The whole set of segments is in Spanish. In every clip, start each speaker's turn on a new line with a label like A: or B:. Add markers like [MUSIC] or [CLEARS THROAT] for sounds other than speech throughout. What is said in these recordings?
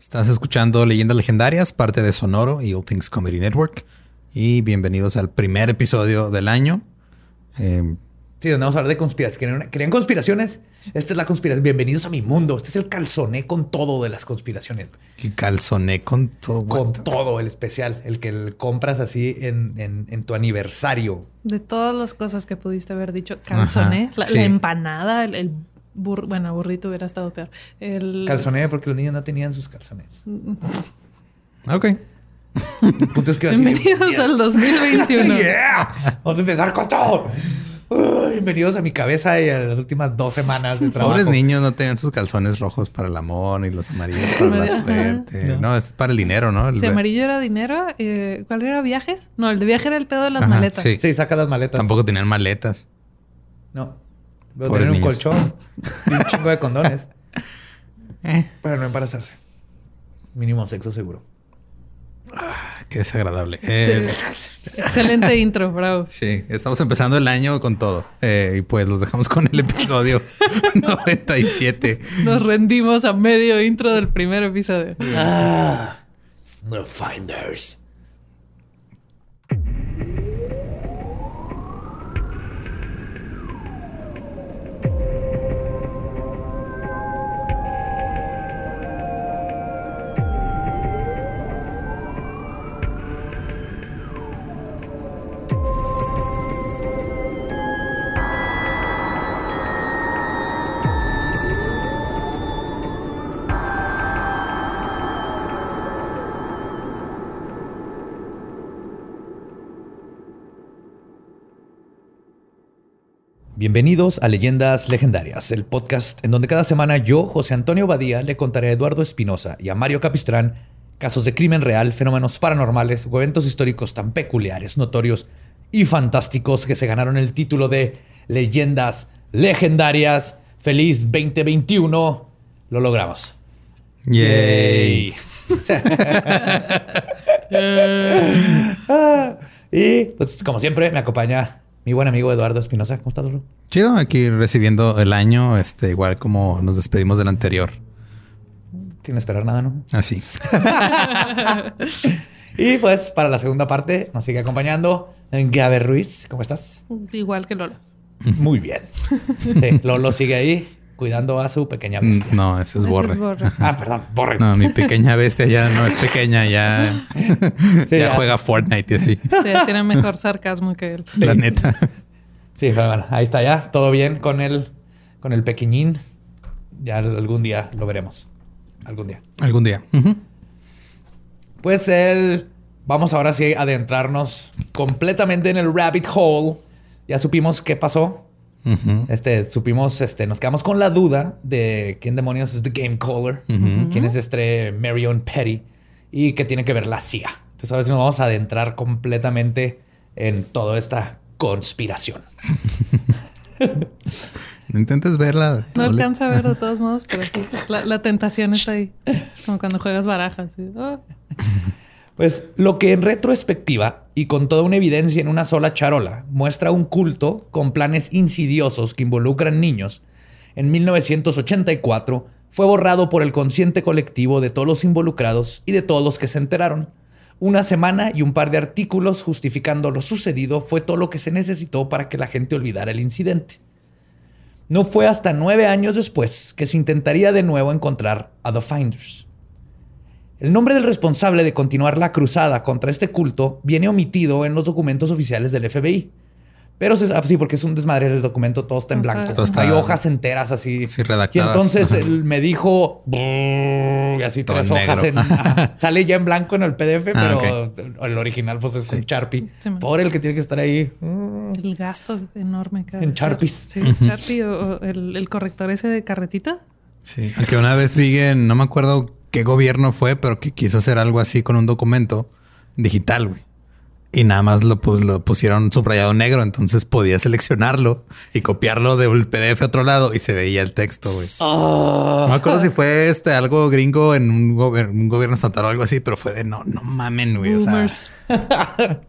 A: Estás escuchando Leyendas Legendarias, parte de Sonoro y All Things Comedy Network. Y bienvenidos al primer episodio del año.
B: Eh, sí, donde vamos a hablar de conspiraciones. ¿Querían conspiraciones? Esta es la conspiración. Bienvenidos a mi mundo. Este es el calzoné con todo de las conspiraciones.
A: El calzoné con todo.
B: Con todo, el especial. El que compras así en, tu aniversario.
C: De todas las cosas que pudiste haber dicho. Calzoné, la, empanada, el, bueno, burrito hubiera estado peor. El...
B: Calzoné porque los niños no tenían sus calzones.
A: ok.
C: Bienvenidos al 2021. [LAUGHS] [LAUGHS]
B: Vamos a empezar con todo bienvenidos a mi cabeza y a las últimas dos semanas de trabajo.
A: Pobres niños no tenían sus calzones rojos para el amor y los amarillos para la suerte. No. es para el dinero, ¿no?
C: El amarillo era dinero. Eh, ¿Cuál era viajes? No, el de viaje era el pedo de las maletas.
B: Sí. saca las maletas.
A: Tampoco tenían maletas.
B: No. Pero tenían un colchón y un chingo de condones. [LAUGHS] Eh. Para no embarazarse. Mínimo sexo seguro.
A: Ah, qué desagradable. [LAUGHS] Eh,
C: Excelente intro, bravo.
A: Sí, estamos empezando el año con todo. Eh, y pues los dejamos con el episodio [LAUGHS] 97.
C: Nos rendimos a medio intro del primer episodio.
B: Ah, The Finders. Bienvenidos a Leyendas Legendarias, el podcast en donde cada semana yo, José Antonio Badía, le contaré a Eduardo Espinosa y a Mario Capistrán casos de crimen real, fenómenos paranormales o eventos históricos tan peculiares, notorios y fantásticos que se ganaron el título de Leyendas Legendarias. Feliz 2021. Lo logramos.
A: Yay. [LAUGHS]
B: y pues como siempre me acompaña mi buen amigo Eduardo Espinosa. ¿Cómo estás, Eduardo?
A: Chido, aquí recibiendo el año, este, igual como nos despedimos del anterior.
B: Sin esperar nada, ¿no?
A: Así. [LAUGHS] [LAUGHS]
B: y pues para la segunda parte nos sigue acompañando Gabe Ruiz. ¿Cómo estás?
C: Igual que Lolo.
B: Muy bien. Sí, Lolo sigue ahí cuidando a su pequeña bestia.
A: No, ese es Borre. [LAUGHS]
B: Ah, perdón, Borre.
A: No, mi pequeña bestia ya no es pequeña, [LAUGHS] ya, ya, juega Fortnite y así.
C: Sí, tiene mejor sarcasmo que él.
A: La neta.
B: Sí, bueno, ahí está ya. Todo bien con el, con el pequeñín. Ya algún día lo veremos. Algún día.
A: Algún día.
B: Pues el... Vamos ahora sí a adentrarnos completamente en el rabbit hole. Ya supimos qué pasó este, supimos, este, nos quedamos con la duda de quién demonios es The Game Caller, quién es este Marion Petty y qué tiene que ver la CIA. Entonces, a ver si nos vamos a adentrar completamente en toda esta conspiración. [LAUGHS]
A: no intentes verla.
C: No alcanza a ver de todos modos, pero [LAUGHS] la, tentación está ahí. Como cuando juegas barajas. Oh.
B: Pues lo que en retrospectiva y con toda una evidencia en una sola charola muestra un culto con planes insidiosos que involucran niños, en 1984 fue borrado por el consciente colectivo de todos los involucrados y de todos los que se enteraron. Una semana y un par de artículos justificando lo sucedido fue todo lo que se necesitó para que la gente olvidara el incidente. No fue hasta nueve años después que se intentaría de nuevo encontrar a The Finders. El nombre del responsable de continuar la cruzada contra este culto viene omitido en los documentos oficiales del FBI. Pero sí, porque es un desmadre el documento, todo está en blanco. Hay hojas enteras así.
A: Sí, redactadas.
B: Y entonces [LAUGHS] él me dijo, y así tres hojas en, [LAUGHS] sale ya en blanco en el PDF, ah, pero el original pues es un Sharpie. Por el que tiene que estar ahí.
C: El gasto enorme.
B: en Sharpies.
C: Sí, Sharpie o, el, el, corrector ese de carretita.
A: Sí, aunque una vez vi en, no me acuerdo qué gobierno fue, pero que quiso hacer algo así con un documento digital, güey. Y nada más lo, pues, lo pusieron subrayado negro, entonces podía seleccionarlo y copiarlo del PDF a otro lado y se veía el texto, güey. No me acuerdo si fue este algo gringo en un, un gobierno estatal o algo así, pero fue de no, no mamen, güey. O sea, [LAUGHS]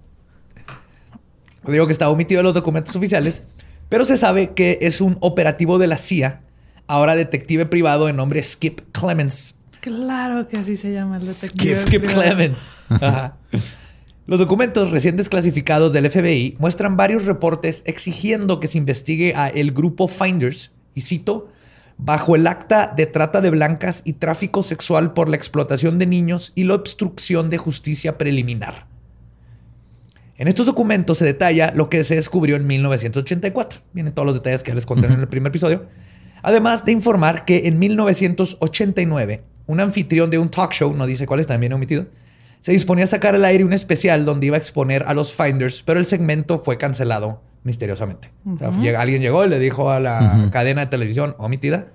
B: Digo que está omitido en los documentos oficiales, pero se sabe que es un operativo de la CIA, ahora detective privado de nombre Skip Clemens
C: Claro que así se llama el detective.
B: Skip, Clemens. Los documentos recién desclasificados del FBI muestran varios reportes exigiendo que se investigue a el grupo Finders, y cito, bajo el acta de trata de blancas y tráfico sexual por la explotación de niños y la obstrucción de justicia preliminar. En estos documentos se detalla lo que se descubrió en 1984. Vienen todos los detalles que ya les conté en el primer episodio. Además de informar que en 1989, un anfitrión de un talk show, no dice cuál es, también omitido, se disponía a sacar al aire un especial donde iba a exponer a los Finders, pero el segmento fue cancelado misteriosamente. o sea, alguien llegó y le dijo a la cadena de televisión omitida,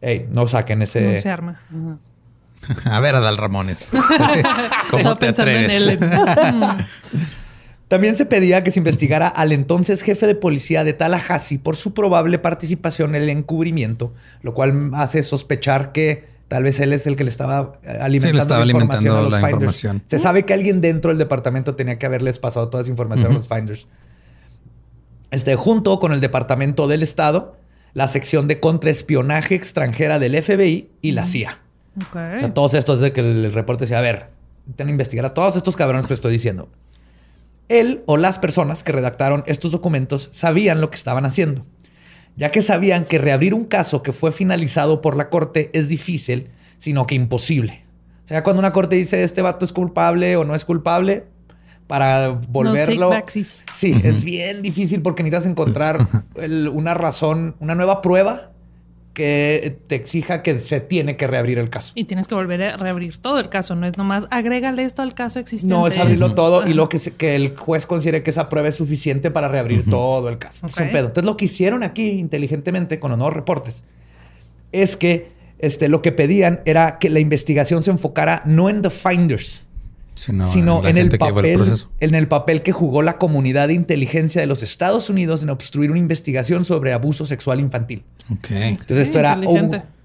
B: hey, no saquen ese...
C: No se arma. [LAUGHS]
A: A ver, Adal Ramones. [LAUGHS] ¿Cómo te atreves? [LAUGHS]
B: También se pedía que se investigara al entonces jefe de policía de Tallahassee por su probable participación en el encubrimiento, lo cual hace sospechar que Tal vez él es el que le estaba alimentando, la, información a los finders. Se sabe que alguien dentro del departamento tenía que haberles pasado toda esa información a los finders. Este, junto con el Departamento del Estado, la sección de contraespionaje extranjera del FBI y la CIA. O sea, todos estos de que el reporte decía, a ver, intentan investigar a todos estos cabrones que estoy diciendo. Él o las personas que redactaron estos documentos sabían lo que estaban haciendo ya que sabían que reabrir un caso que fue finalizado por la corte es difícil, sino que imposible. O sea, cuando una corte dice este vato es culpable o no es culpable, para volverlo. sí, es bien difícil porque necesitas encontrar [LAUGHS] una razón, una nueva prueba que te exija que se tiene que reabrir el caso.
C: Y tienes que volver a reabrir todo el caso, no es nomás agrégale esto al caso existente.
B: No, es abrirlo todo y lo que, que el juez considere que esa prueba es suficiente para reabrir todo el caso. Es un pedo. Entonces, lo que hicieron aquí inteligentemente con los nuevos reportes es que este, lo que pedían era que la investigación se enfocara no en The Finders, sino, en, el papel, en el papel que jugó la comunidad de inteligencia de los Estados Unidos en obstruir una investigación sobre abuso sexual infantil. Entonces esto era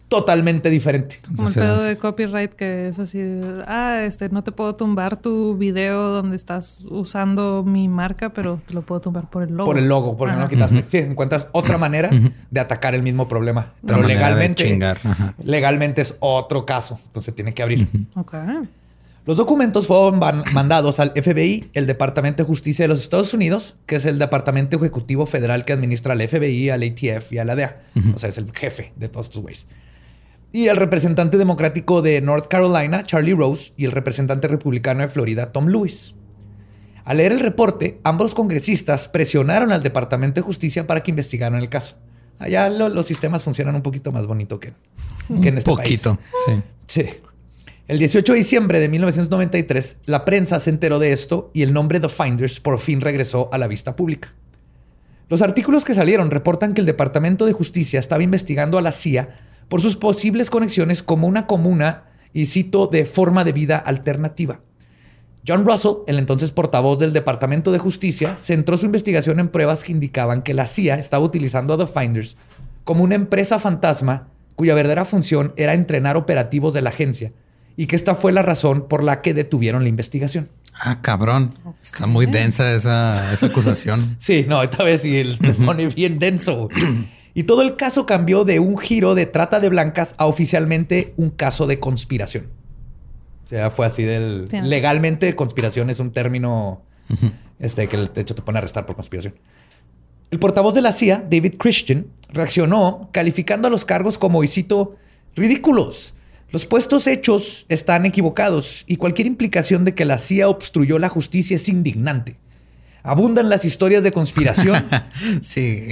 B: totalmente diferente.
C: Como el pedo de copyright que es así, ah, este, no te puedo tumbar tu video donde estás usando mi marca, pero te lo puedo tumbar por el logo.
B: Por el logo, porque no lo quitaste. Sí, encuentras otra manera de atacar el mismo problema. Pero legalmente, legalmente es otro caso. Entonces tiene que abrir. Ok. Los documentos fueron mandados al FBI, el Departamento de Justicia de los Estados Unidos, que es el Departamento Ejecutivo Federal que administra al FBI, al ATF y a la DEA. O sea, es el jefe de todos estos güeyes. Y el representante democrático de North Carolina, Charlie Rose, y el representante republicano de Florida, Tom Lewis. Al leer el reporte, ambos congresistas presionaron al Departamento de Justicia para que investigaran el caso. Allá los sistemas funcionan un poquito más bonito que, en este poquito, país. Sí. Sí. El 18 de diciembre de 1993, la prensa se enteró de esto y el nombre The Finders por fin regresó a la vista pública. Los artículos que salieron reportan que el Departamento de Justicia estaba investigando a la CIA por sus posibles conexiones como una comuna, y cito, de forma de vida alternativa. John Russell, el entonces portavoz del Departamento de Justicia, centró su investigación en pruebas que indicaban que la CIA estaba utilizando a The Finders como una empresa fantasma cuya verdadera función era entrenar operativos de la agencia y que esta fue la razón por la que detuvieron la investigación.
A: Ah, cabrón. Está muy densa esa, acusación. [LAUGHS]
B: sí, no, esta vez sí se pone bien denso. Y todo el caso cambió de un giro de trata de blancas a oficialmente un caso de conspiración. O sea, fue así del... Legalmente, conspiración es un término este, que de hecho te pone a arrestar por conspiración. El portavoz de la CIA, David Christian, reaccionó calificando a los cargos como, y cito, ridículos los puestos hechos están equivocados y cualquier implicación de que la CIA obstruyó la justicia es indignante. Abundan las historias de conspiración. [LAUGHS]
A: sí,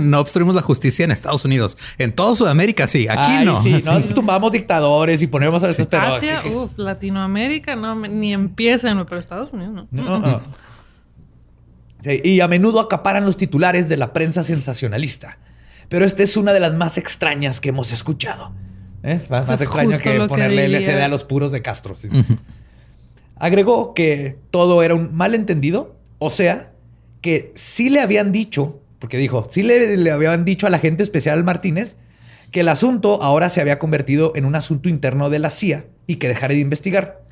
A: no obstruimos la justicia en Estados Unidos. En toda Sudamérica sí, aquí no.
B: Sí, [LAUGHS] no tumbamos dictadores y ponemos a estos
C: Asia, uff, Latinoamérica, no, ni empiecen, pero Estados Unidos no. no, no.
B: y a menudo acaparan los titulares de la prensa sensacionalista. Pero esta es una de las más extrañas que hemos escuchado. ¿Eh? Más, extraño que ponerle LSD a los puros de Castro. Agregó que todo era un malentendido, o sea, que sí le habían dicho, porque dijo, sí le, le habían dicho a la gente especial Martínez que el asunto ahora se había convertido en un asunto interno de la CIA y que dejara de investigar.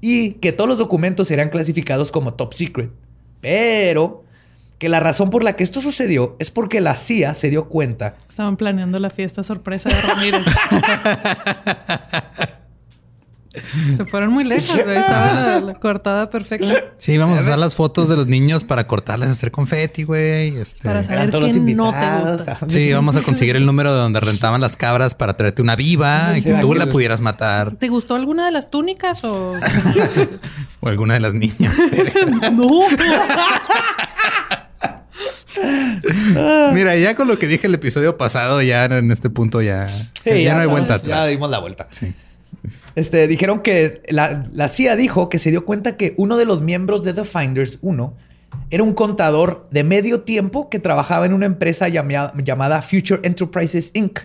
B: Y que todos los documentos serían clasificados como top secret. Pero que la razón por la que esto sucedió es porque la CIA se dio cuenta.
C: Estaban planeando la fiesta sorpresa de Ramírez. [LAUGHS] Se fueron muy lejos, güey. Estaba la cortada perfecta.
A: Sí, vamos a usar las fotos de los niños para cortarles, hacer confeti, güey. Este...
C: Para saber
B: todos
C: que
B: los
C: no te
B: invitados.
C: gusta.
A: Sí, vamos a conseguir el número de donde rentaban las cabras para traerte una viva y que
B: ¿Será
A: tú
B: que
A: la
B: los-
A: pudieras matar.
C: ¿Te gustó alguna de las túnicas o...? [LAUGHS]
A: O alguna de las niñas. [LAUGHS]
C: no.
A: Mira, ya con lo que dije el episodio pasado, ya en este punto ya,
B: Sí,
A: ya, no hay vuelta
B: Ya
A: atrás.
B: dimos la vuelta.
A: Sí.
B: Este, dijeron que la, la CIA dijo que se dio cuenta que uno de los miembros de The Finders 1 era un contador de medio tiempo que trabajaba en una empresa llamada, llamada Future Enterprises Inc.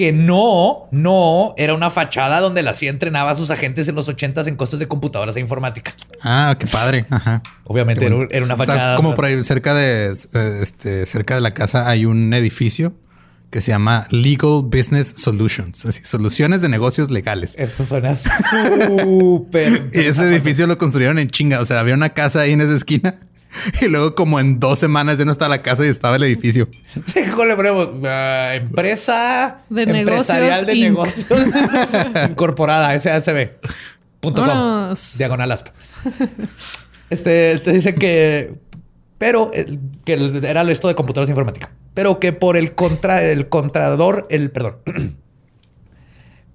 B: Que no, no era una fachada donde la CIA entrenaba a sus agentes en los 80s en cosas de computadoras e informática.
A: Ah, qué padre. Ajá.
B: Obviamente era, una
A: O sea,
B: fachada.
A: como por ahí cerca de eh, este cerca de la casa hay un edificio que se llama Legal Business Solutions, así soluciones de negocios legales.
B: Eso suena súper. [LAUGHS]
A: Y ese edificio lo construyeron en chinga. O sea, había una casa ahí en esa esquina. [LAUGHS] Y luego, como en dos semanas, ya no estaba la casa y estaba el edificio.
B: ¿Cómo le ponemos? Empresa
C: De
B: empresarial
C: negocios
B: de
C: Inc.
B: negocios [LAUGHS] incorporada, SASB. Punto com.
C: Vámonos.
B: Diagonal asp. Este te dice que, pero eh, que era esto de computadoras e informática, pero que por el contra, el contrador, el perdón, [CLEARS THROAT]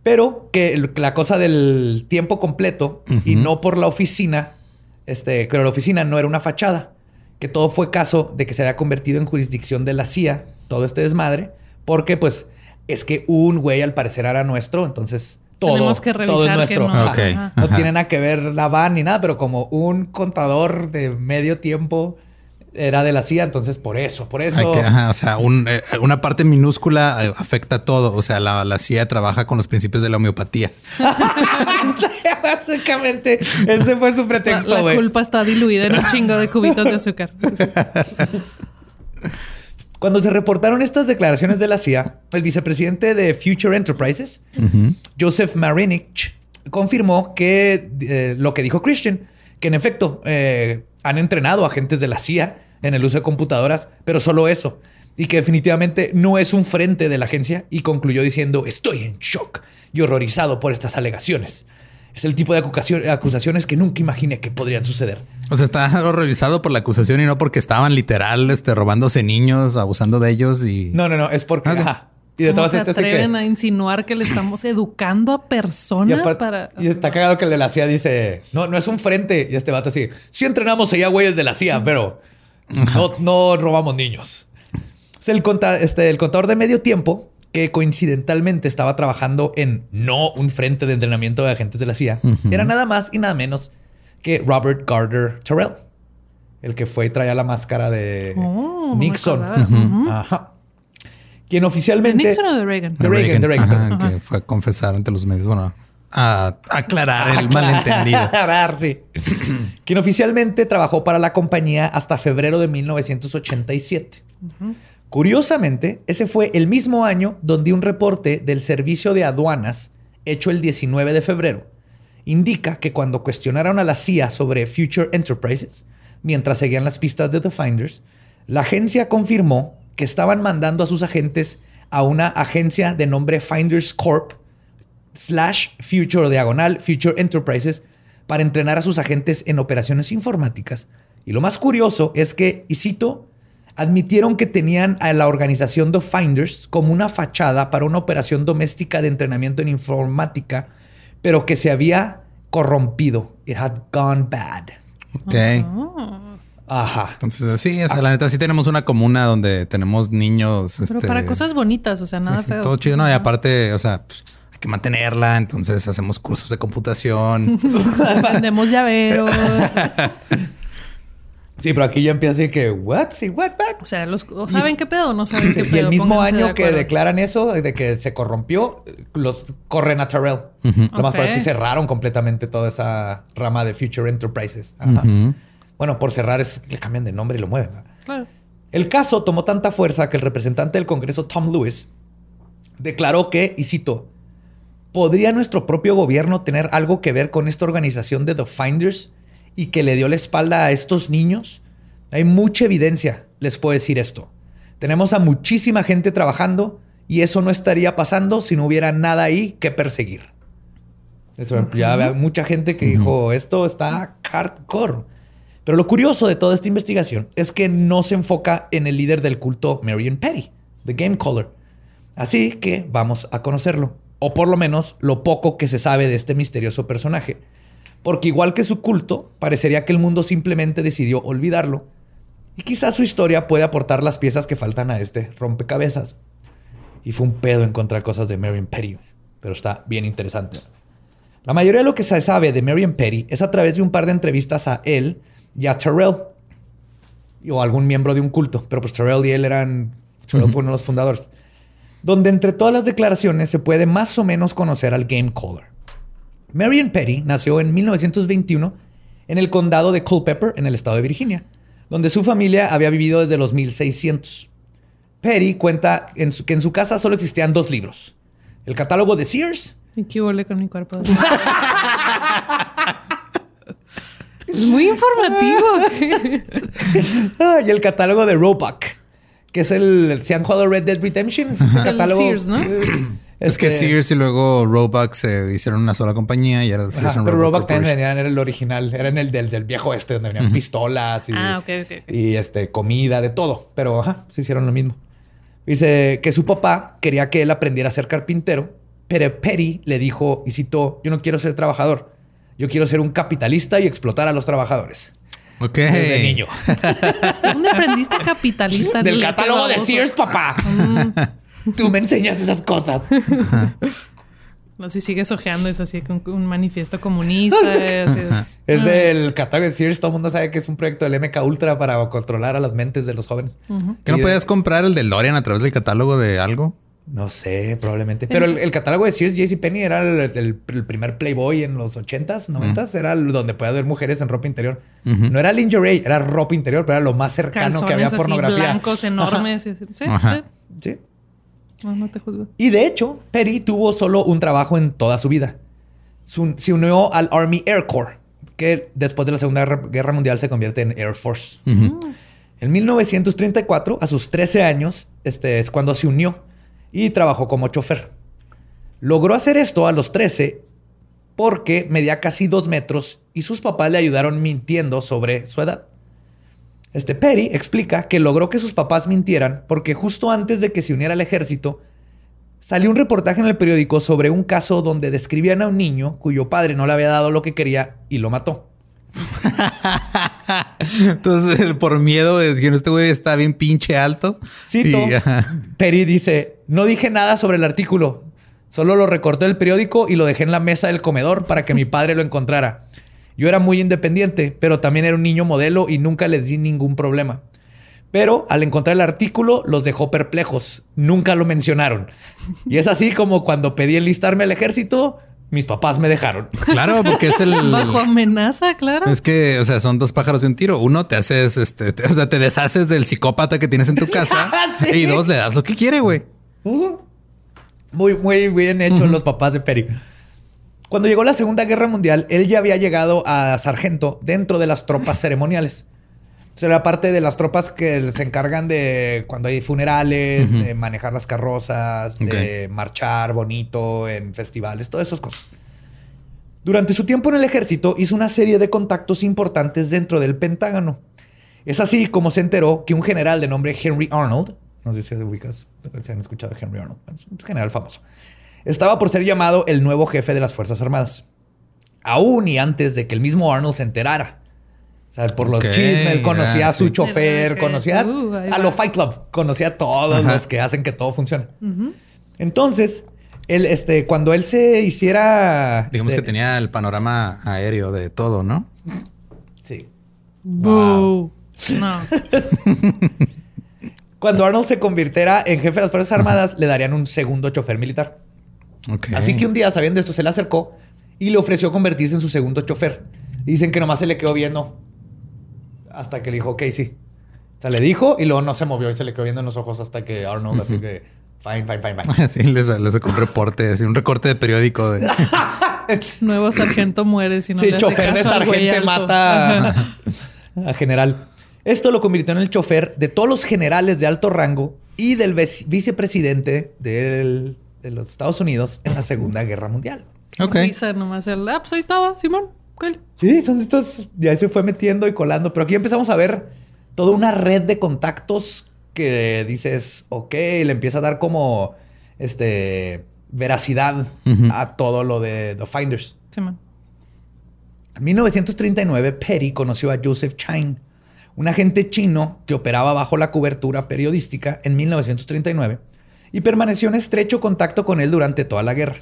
B: pero que la cosa del tiempo completo y no por la oficina, este, pero la oficina no era una fachada, que todo fue caso de que se había convertido en jurisdicción de la CIA, todo este desmadre, porque pues es que un güey al parecer era nuestro, entonces todo,
C: Tenemos que
B: todo es
C: revisar que
B: nuestro.
C: no.
B: No tiene nada que ver la van ni nada, pero como un contador de medio tiempo era de la CIA, entonces por eso, por eso.
A: Hay que- ajá, o sea, un, eh, una parte minúscula eh, afecta a todo. O sea, la, la CIA trabaja con los principios de la homeopatía. [LAUGHS]
B: Básicamente, ese fue su pretexto,
C: la culpa está diluida en un chingo de cubitos de azúcar.
B: Cuando se reportaron estas declaraciones de la CIA, el vicepresidente de Future Enterprises, Joseph Marinich, confirmó que eh, lo que dijo Christian, que en efecto eh, han entrenado agentes de la CIA en el uso de computadoras, pero solo eso. Y que definitivamente no es un frente de la agencia y concluyó diciendo, estoy en shock y horrorizado por estas alegaciones. Es el tipo de acusación- acusaciones que nunca imaginé que podrían suceder.
A: O sea, está [LAUGHS] horrorizado por la acusación y no porque estaban literal este, robándose niños, abusando de ellos y...
B: No, no, no, es porque...
A: Ok.
B: ajá. Y de
C: ¿Cómo
B: todas
C: se
B: estas que-
C: atreven a insinuar que le estamos educando a
B: Y,
C: personas
B: aparte-
C: para...
B: y está cagado que el de la CIA dice, no, no es un frente. Y este vato así, sí entrenamos allá güeyes de la CIA, pero no, no robamos niños. Es el, conta- este, el contador de medio tiempo que coincidentalmente estaba trabajando en no un frente de entrenamiento de agentes de la CIA. Era nada más y nada menos que Robert Gardner Terrell. El que fue y traía la máscara de
C: Oh,
B: Nixon. Ajá. Quien
C: ¿De
B: oficialmente...
C: Nixon o de Reagan?
B: de Reagan, de Reagan,
A: Ajá,
C: Ajá.
A: que fue a confesar ante los medios. Bueno, a aclarar el
B: Aclarar,
A: malentendido. [LAUGHS]
B: sí. [CLEARS THROAT] Quien oficialmente trabajó para la compañía hasta febrero de 1987. Curiosamente, ese fue el mismo año donde un reporte del Servicio de Aduanas, hecho el 19 de febrero, indica que cuando cuestionaron a la CIA sobre Future Enterprises, mientras seguían las pistas de The Finders, la agencia confirmó que estaban mandando a sus agentes a una agencia de nombre Finders Corp slash Future Diagonal Future Enterprises para entrenar a sus agentes en operaciones informáticas. Y lo más curioso es que, y cito, admitieron que tenían a la organización The Finders como una fachada para una operación doméstica de entrenamiento en informática, pero que se había corrompido. It had gone bad.
A: Ok.
C: Oh.
B: Ajá.
A: Entonces, sí, o sea, la neta, sí tenemos una comuna donde tenemos niños.
C: Pero
A: este,
C: para cosas bonitas, o sea, nada
A: sí,
C: feo.
A: Todo chido, ¿no? Y aparte, o sea, pues, que mantenerla. Entonces, hacemos cursos de computación. [LAUGHS]
C: Vendemos llaveros. [LAUGHS]
B: Sí, pero aquí ya empieza así que, ¿what? Sí, what? what?
C: O sea, los, o saben qué pedo no saben qué pedo.
B: Y el mismo
C: Pónganse de
B: año que declaran eso, de que se corrompió, los corren a Terrell. Lo más
C: Ok.
B: probable es que cerraron completamente toda esa rama de Future Enterprises. Ajá. Bueno, por cerrar es le cambian de nombre y lo mueven.
C: Claro.
B: El caso tomó tanta fuerza que el representante del Congreso, Tom Lewis, declaró que, y cito, ¿podría nuestro propio gobierno tener algo que ver con esta organización de The Finders y que le dio la espalda a estos niños? Hay mucha evidencia, les puedo decir esto. Tenemos a muchísima gente trabajando y eso no estaría pasando si no hubiera nada ahí que perseguir. Eso, Ya había mucha gente que dijo, esto está hardcore. Pero lo curioso de toda esta investigación es que no se enfoca en el líder del culto, Marion Petty, The Game Caller. Así que vamos a conocerlo, o por lo menos lo poco que se sabe de este misterioso personaje. Porque igual que su culto, parecería que el mundo simplemente decidió olvidarlo. Y quizás su historia puede aportar las piezas que faltan a este rompecabezas. Y fue un pedo encontrar cosas de Marion Petty, pero está bien interesante. La mayoría de lo que se sabe de Marion Petty es a través de un par de entrevistas a él y a Terrell, o algún miembro de un culto, pero pues Terrell y él eran, Terrell fue uno de los fundadores donde entre todas las declaraciones se puede más o menos conocer al Game Caller. Marion Petty nació en 1921 en el condado de Culpeper, en el estado de Virginia, donde su familia había vivido desde los 1600. Petty cuenta que en su casa solo existían dos libros: el catálogo de Sears.
C: ¿Y qué con mi cuerpo? [LAUGHS] muy informativo.
B: Ah, [LAUGHS] y el catálogo de Roebuck que es el. Si han jugado Red Dead Redemption, es este catálogo. Sears, ¿no?
A: Es [CLEARS THROAT] que Sears y luego Roebuck se hicieron una sola compañía y era
B: Sears Pero Roebuck también era el original, era en el del, del viejo este, donde venían pistolas y,
C: ah, okay, okay,
B: y este, comida, de todo. Pero ajá, se hicieron lo mismo. Dice que su papá quería que él aprendiera a ser carpintero, pero Perry le dijo, y citó, yo no quiero ser trabajador, yo quiero ser un capitalista y explotar a los trabajadores.
A: Ok.
B: Desde niño.
C: ¿Dónde aprendiste capitalista?
B: Del catálogo de Sears, papá. Mm. Tú me enseñas esas cosas. [LAUGHS]
C: No, si sigues ojeando, es así con un manifiesto comunista. [LAUGHS]
B: es, del catálogo de Sears. Todo el mundo sabe que es un proyecto del MK Ultra para controlar a las mentes de los jóvenes.
A: ¿Que no podías comprar el de Lorian a través del catálogo de algo?
B: No sé, probablemente. Pero el, catálogo de Sears Penny era el, primer Playboy en los 80s, 90s. Era donde podía haber mujeres en ropa interior. No era lingerie, era ropa interior, pero era lo más cercano que había pornografía.
C: blancos enormes. Sí,
B: sí.
C: No, no te juzgo.
B: Y de hecho, Perry tuvo solo un trabajo en toda su vida. Se unió al Army Air Corps, que después de la Segunda Guerra Mundial se convierte en Air Force. En 1934, a sus 13 años, este, es cuando se unió y trabajó como chofer. Logró hacer esto a los 13 porque medía casi dos metros y sus papás le ayudaron mintiendo sobre su edad. Este Perry explica que logró que sus papás mintieran porque justo antes de que se uniera al ejército, salió un reportaje en el periódico sobre un caso donde describían a un niño cuyo padre no le había dado lo que quería y lo mató. [LAUGHS]
A: Entonces, [LAUGHS] por miedo de que este güey está bien pinche alto.
B: Sí, Perry dice: No dije nada sobre el artículo. Solo lo recorté del periódico y lo dejé en la mesa del comedor para que mi [LAUGHS] padre lo encontrara. Yo era muy independiente, pero también era un niño modelo y nunca le di ningún problema. Pero al encontrar el artículo los dejó perplejos. Nunca lo mencionaron. Y es así como cuando pedí enlistarme al ejército, mis papás me dejaron. [LAUGHS]
A: Claro, porque es el. [LAUGHS]
C: Bajo amenaza, claro.
A: Es que, o sea, son dos pájaros de un tiro. Uno, te haces, este, o sea, te deshaces del psicópata que tienes en tu [LAUGHS] casa. Y dos, le das lo que quiere, güey.
B: Muy, muy bien hecho los papás de Perry. Cuando llegó la Segunda Guerra Mundial, él ya había llegado a sargento dentro de las tropas ceremoniales. O sea, era parte de las tropas que se encargan de cuando hay funerales, de manejar las carrozas, de marchar bonito en festivales, todas esas cosas. Durante su tiempo en el ejército hizo una serie de contactos importantes dentro del Pentágono. Es así como se enteró que un general de nombre Henry Arnold, no sé si ubicas, si han escuchado de Henry Arnold, es un general famoso, estaba por ser llamado el nuevo jefe de las Fuerzas Armadas. Aún y antes de que el mismo Arnold se enterara sea, por los chismes, conocía a su chofer, conocía uh, a lo Fight Club, conocía a todos los que hacen que todo funcione. Entonces, él, este, cuando él se hiciera.
A: Digamos
B: que
A: este tenía el panorama aéreo de todo, ¿no?
B: Sí.
C: No. [LAUGHS]
B: cuando Arnold se convirtiera en jefe de las Fuerzas Armadas, le darían un segundo chofer militar. Así que un día, sabiendo esto, se le acercó y le ofreció convertirse en su segundo chofer. Dicen que nomás se le quedó viendo hasta que le dijo, ok, sí. O sea, le dijo y luego no se movió y se le quedó viendo en los ojos hasta que Arnold, así que, fine, fine, fine, fine. [LAUGHS]
A: Sí, le, sacó un reporte, así, un recorte de periódico. De... [LAUGHS]
C: Nuevo sargento muere si no
B: Sí, chofer de sargento mata a, general. Esto lo convirtió en el chofer de todos los generales de alto rango y del vicepresidente de los Estados Unidos en la Segunda Guerra Mundial.
A: Ok.
C: Risa nomás. El, ah, pues ahí estaba, Simón.
B: Sí, son estos. Ya se fue metiendo y colando. Pero aquí empezamos a ver toda una red de contactos que dices, ok, le empieza a dar como este veracidad a todo lo de The Finders.
C: Simón.
B: En 1939, Perry conoció a Joseph Chang, un agente chino que operaba bajo la cobertura periodística en 1939 y permaneció en estrecho contacto con él durante toda la guerra.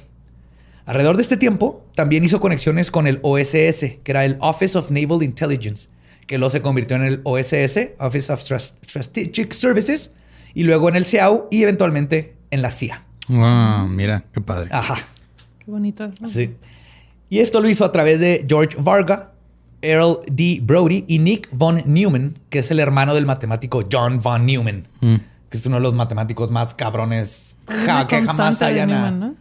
B: Alrededor de este tiempo, también hizo conexiones con el OSS, que era el Office of Naval Intelligence, que luego se convirtió en el OSS, Office of Strategic Services, y luego en el CIAU y eventualmente en la CIA.
A: Ah, mira, qué padre.
B: Ajá.
C: Qué bonito.
B: Sí. Y esto lo hizo a través de George Varga, Earl D. Brody y Nick von Neumann, que es el hermano del matemático John von Neumann,
A: Mm.
B: que es uno de los matemáticos más cabrones ja- que jamás hayan.
C: Newman, ¿no?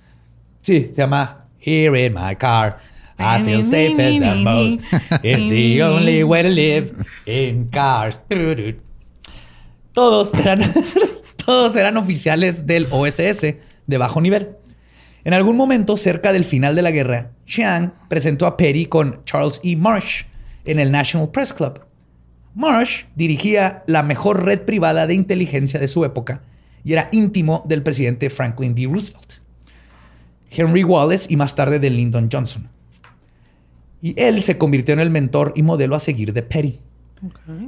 B: Sí, se llama Here in my car. I feel safe as the most. It's the [LAUGHS] only way to live in cars. Todos eran, [LAUGHS] todos eran oficiales del OSS de bajo nivel. En algún momento, cerca del final de la guerra, Chiang presentó a Perry con Charles E. Marsh en el National Press Club. Marsh dirigía la mejor red privada de inteligencia de su época y era íntimo del presidente Franklin D. Roosevelt. Henry Wallace y más tarde de Lyndon Johnson. Y él se convirtió en el mentor y modelo a seguir de Perry.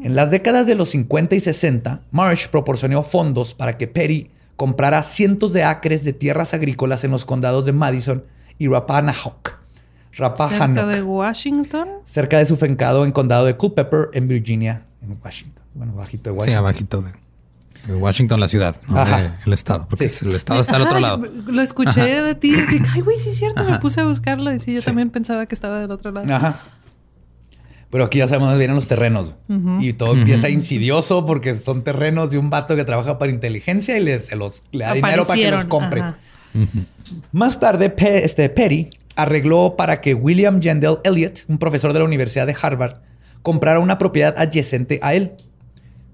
B: En las décadas de los 50 y 60, Marsh proporcionó fondos para que Perry comprara cientos de acres de tierras agrícolas en los condados de Madison y Rappahannock.
C: Cerca
B: Rappahannock,
C: de Washington.
B: cerca de su fincado en condado de Culpeper, en Virginia, en Washington. Bueno, bajito de
A: Sí,
B: Washington.
A: abajito de, de Washington, la ciudad, no
B: Ajá.
A: de- el estado, porque
B: Sí.
A: el estado está al otro
C: Ajá,
A: lado.
C: Lo escuché de ti decir, ay, güey, sí es cierto. Me puse a buscarlo y sí, yo
A: Sí.
C: también pensaba que estaba del otro lado.
B: Ajá. Pero aquí ya sabemos vienen los terrenos. Y todo empieza insidioso porque son terrenos de un vato que trabaja para inteligencia y le, se los, le da dinero para que los compre. Más tarde, Pe- este, Perry arregló para que William Yandell Elliott, un profesor de la Universidad de Harvard, comprara una propiedad adyacente a él.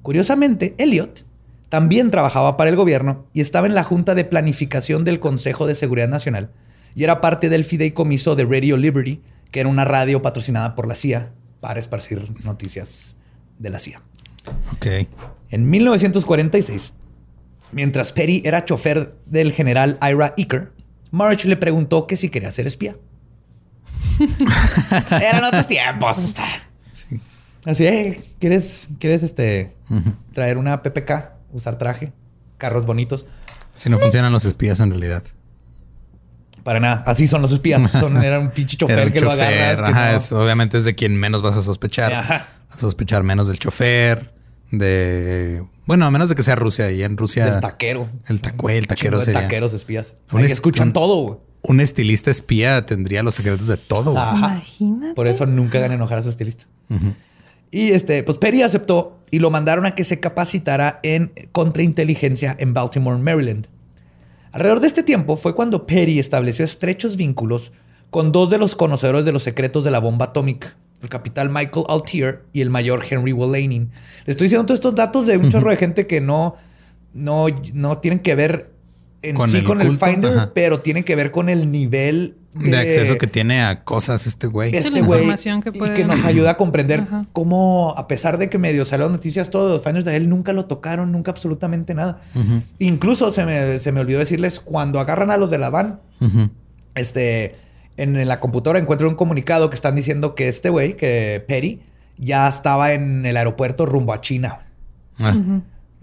B: Curiosamente, Elliott también trabajaba para el gobierno y estaba en la Junta de Planificación del Consejo de Seguridad Nacional y era parte del fideicomiso de Radio Liberty, que era una radio patrocinada por la CIA para esparcir noticias de la CIA.
A: Ok.
B: En 1946, mientras Perry era chofer del general Ira Eaker, March le preguntó que si quería ser espía. [LAUGHS] Eran otros tiempos. Así, "Eh, ¿quieres, quieres este, traer una PPK, usar traje, carros bonitos?
A: Si no funcionan los espías en realidad.
B: Para nada. Así son los espías. [LAUGHS] Son, era un pinche chofer
A: Era un
B: que lo agarras. que
A: ajá,
B: no-
A: es- obviamente es de quien menos vas a sospechar.
B: Ajá.
A: A sospechar menos del chofer, de... Bueno, a menos de que sea Rusia. Y en Rusia...
B: Del taquero.
A: El tacue, el taquero
B: de
A: sería...
B: taqueros espías.
A: Un
B: Ay, escuchan
A: un-
B: todo, güey.
A: Un estilista espía tendría los secretos de todo. güey.
B: Ajá.
C: Imagínate.
B: Por eso nunca hagan enojar a su estilista.
A: Ujú.
B: Y este, pues Perry aceptó y lo mandaron a que se capacitara en contrainteligencia en Baltimore, Maryland. Alrededor de este tiempo fue cuando Perry estableció estrechos vínculos con dos de los conocedores de los secretos de la bomba atómica, el capitán Michael Altier y el mayor Henry Walaning. Le estoy diciendo todos estos datos de un chorro de gente que no, no, no tienen que ver en
A: Con
B: sí
A: el
B: con el
A: culto,
B: Finder,
A: ajá.
B: pero tienen que ver con el nivel
A: De acceso que tiene a cosas este güey.
C: Es-
B: este güey y
C: puede-
B: que nos ayuda a comprender
C: Ajá.
B: cómo, a pesar de que medio salieron noticias todos los fans de él, nunca lo tocaron, nunca absolutamente nada. Incluso se me, se me olvidó decirles, cuando agarran a los de la van, este, en la computadora encuentro un comunicado que están diciendo que este güey, que Perry, ya estaba en el aeropuerto rumbo a China.
A: Ah.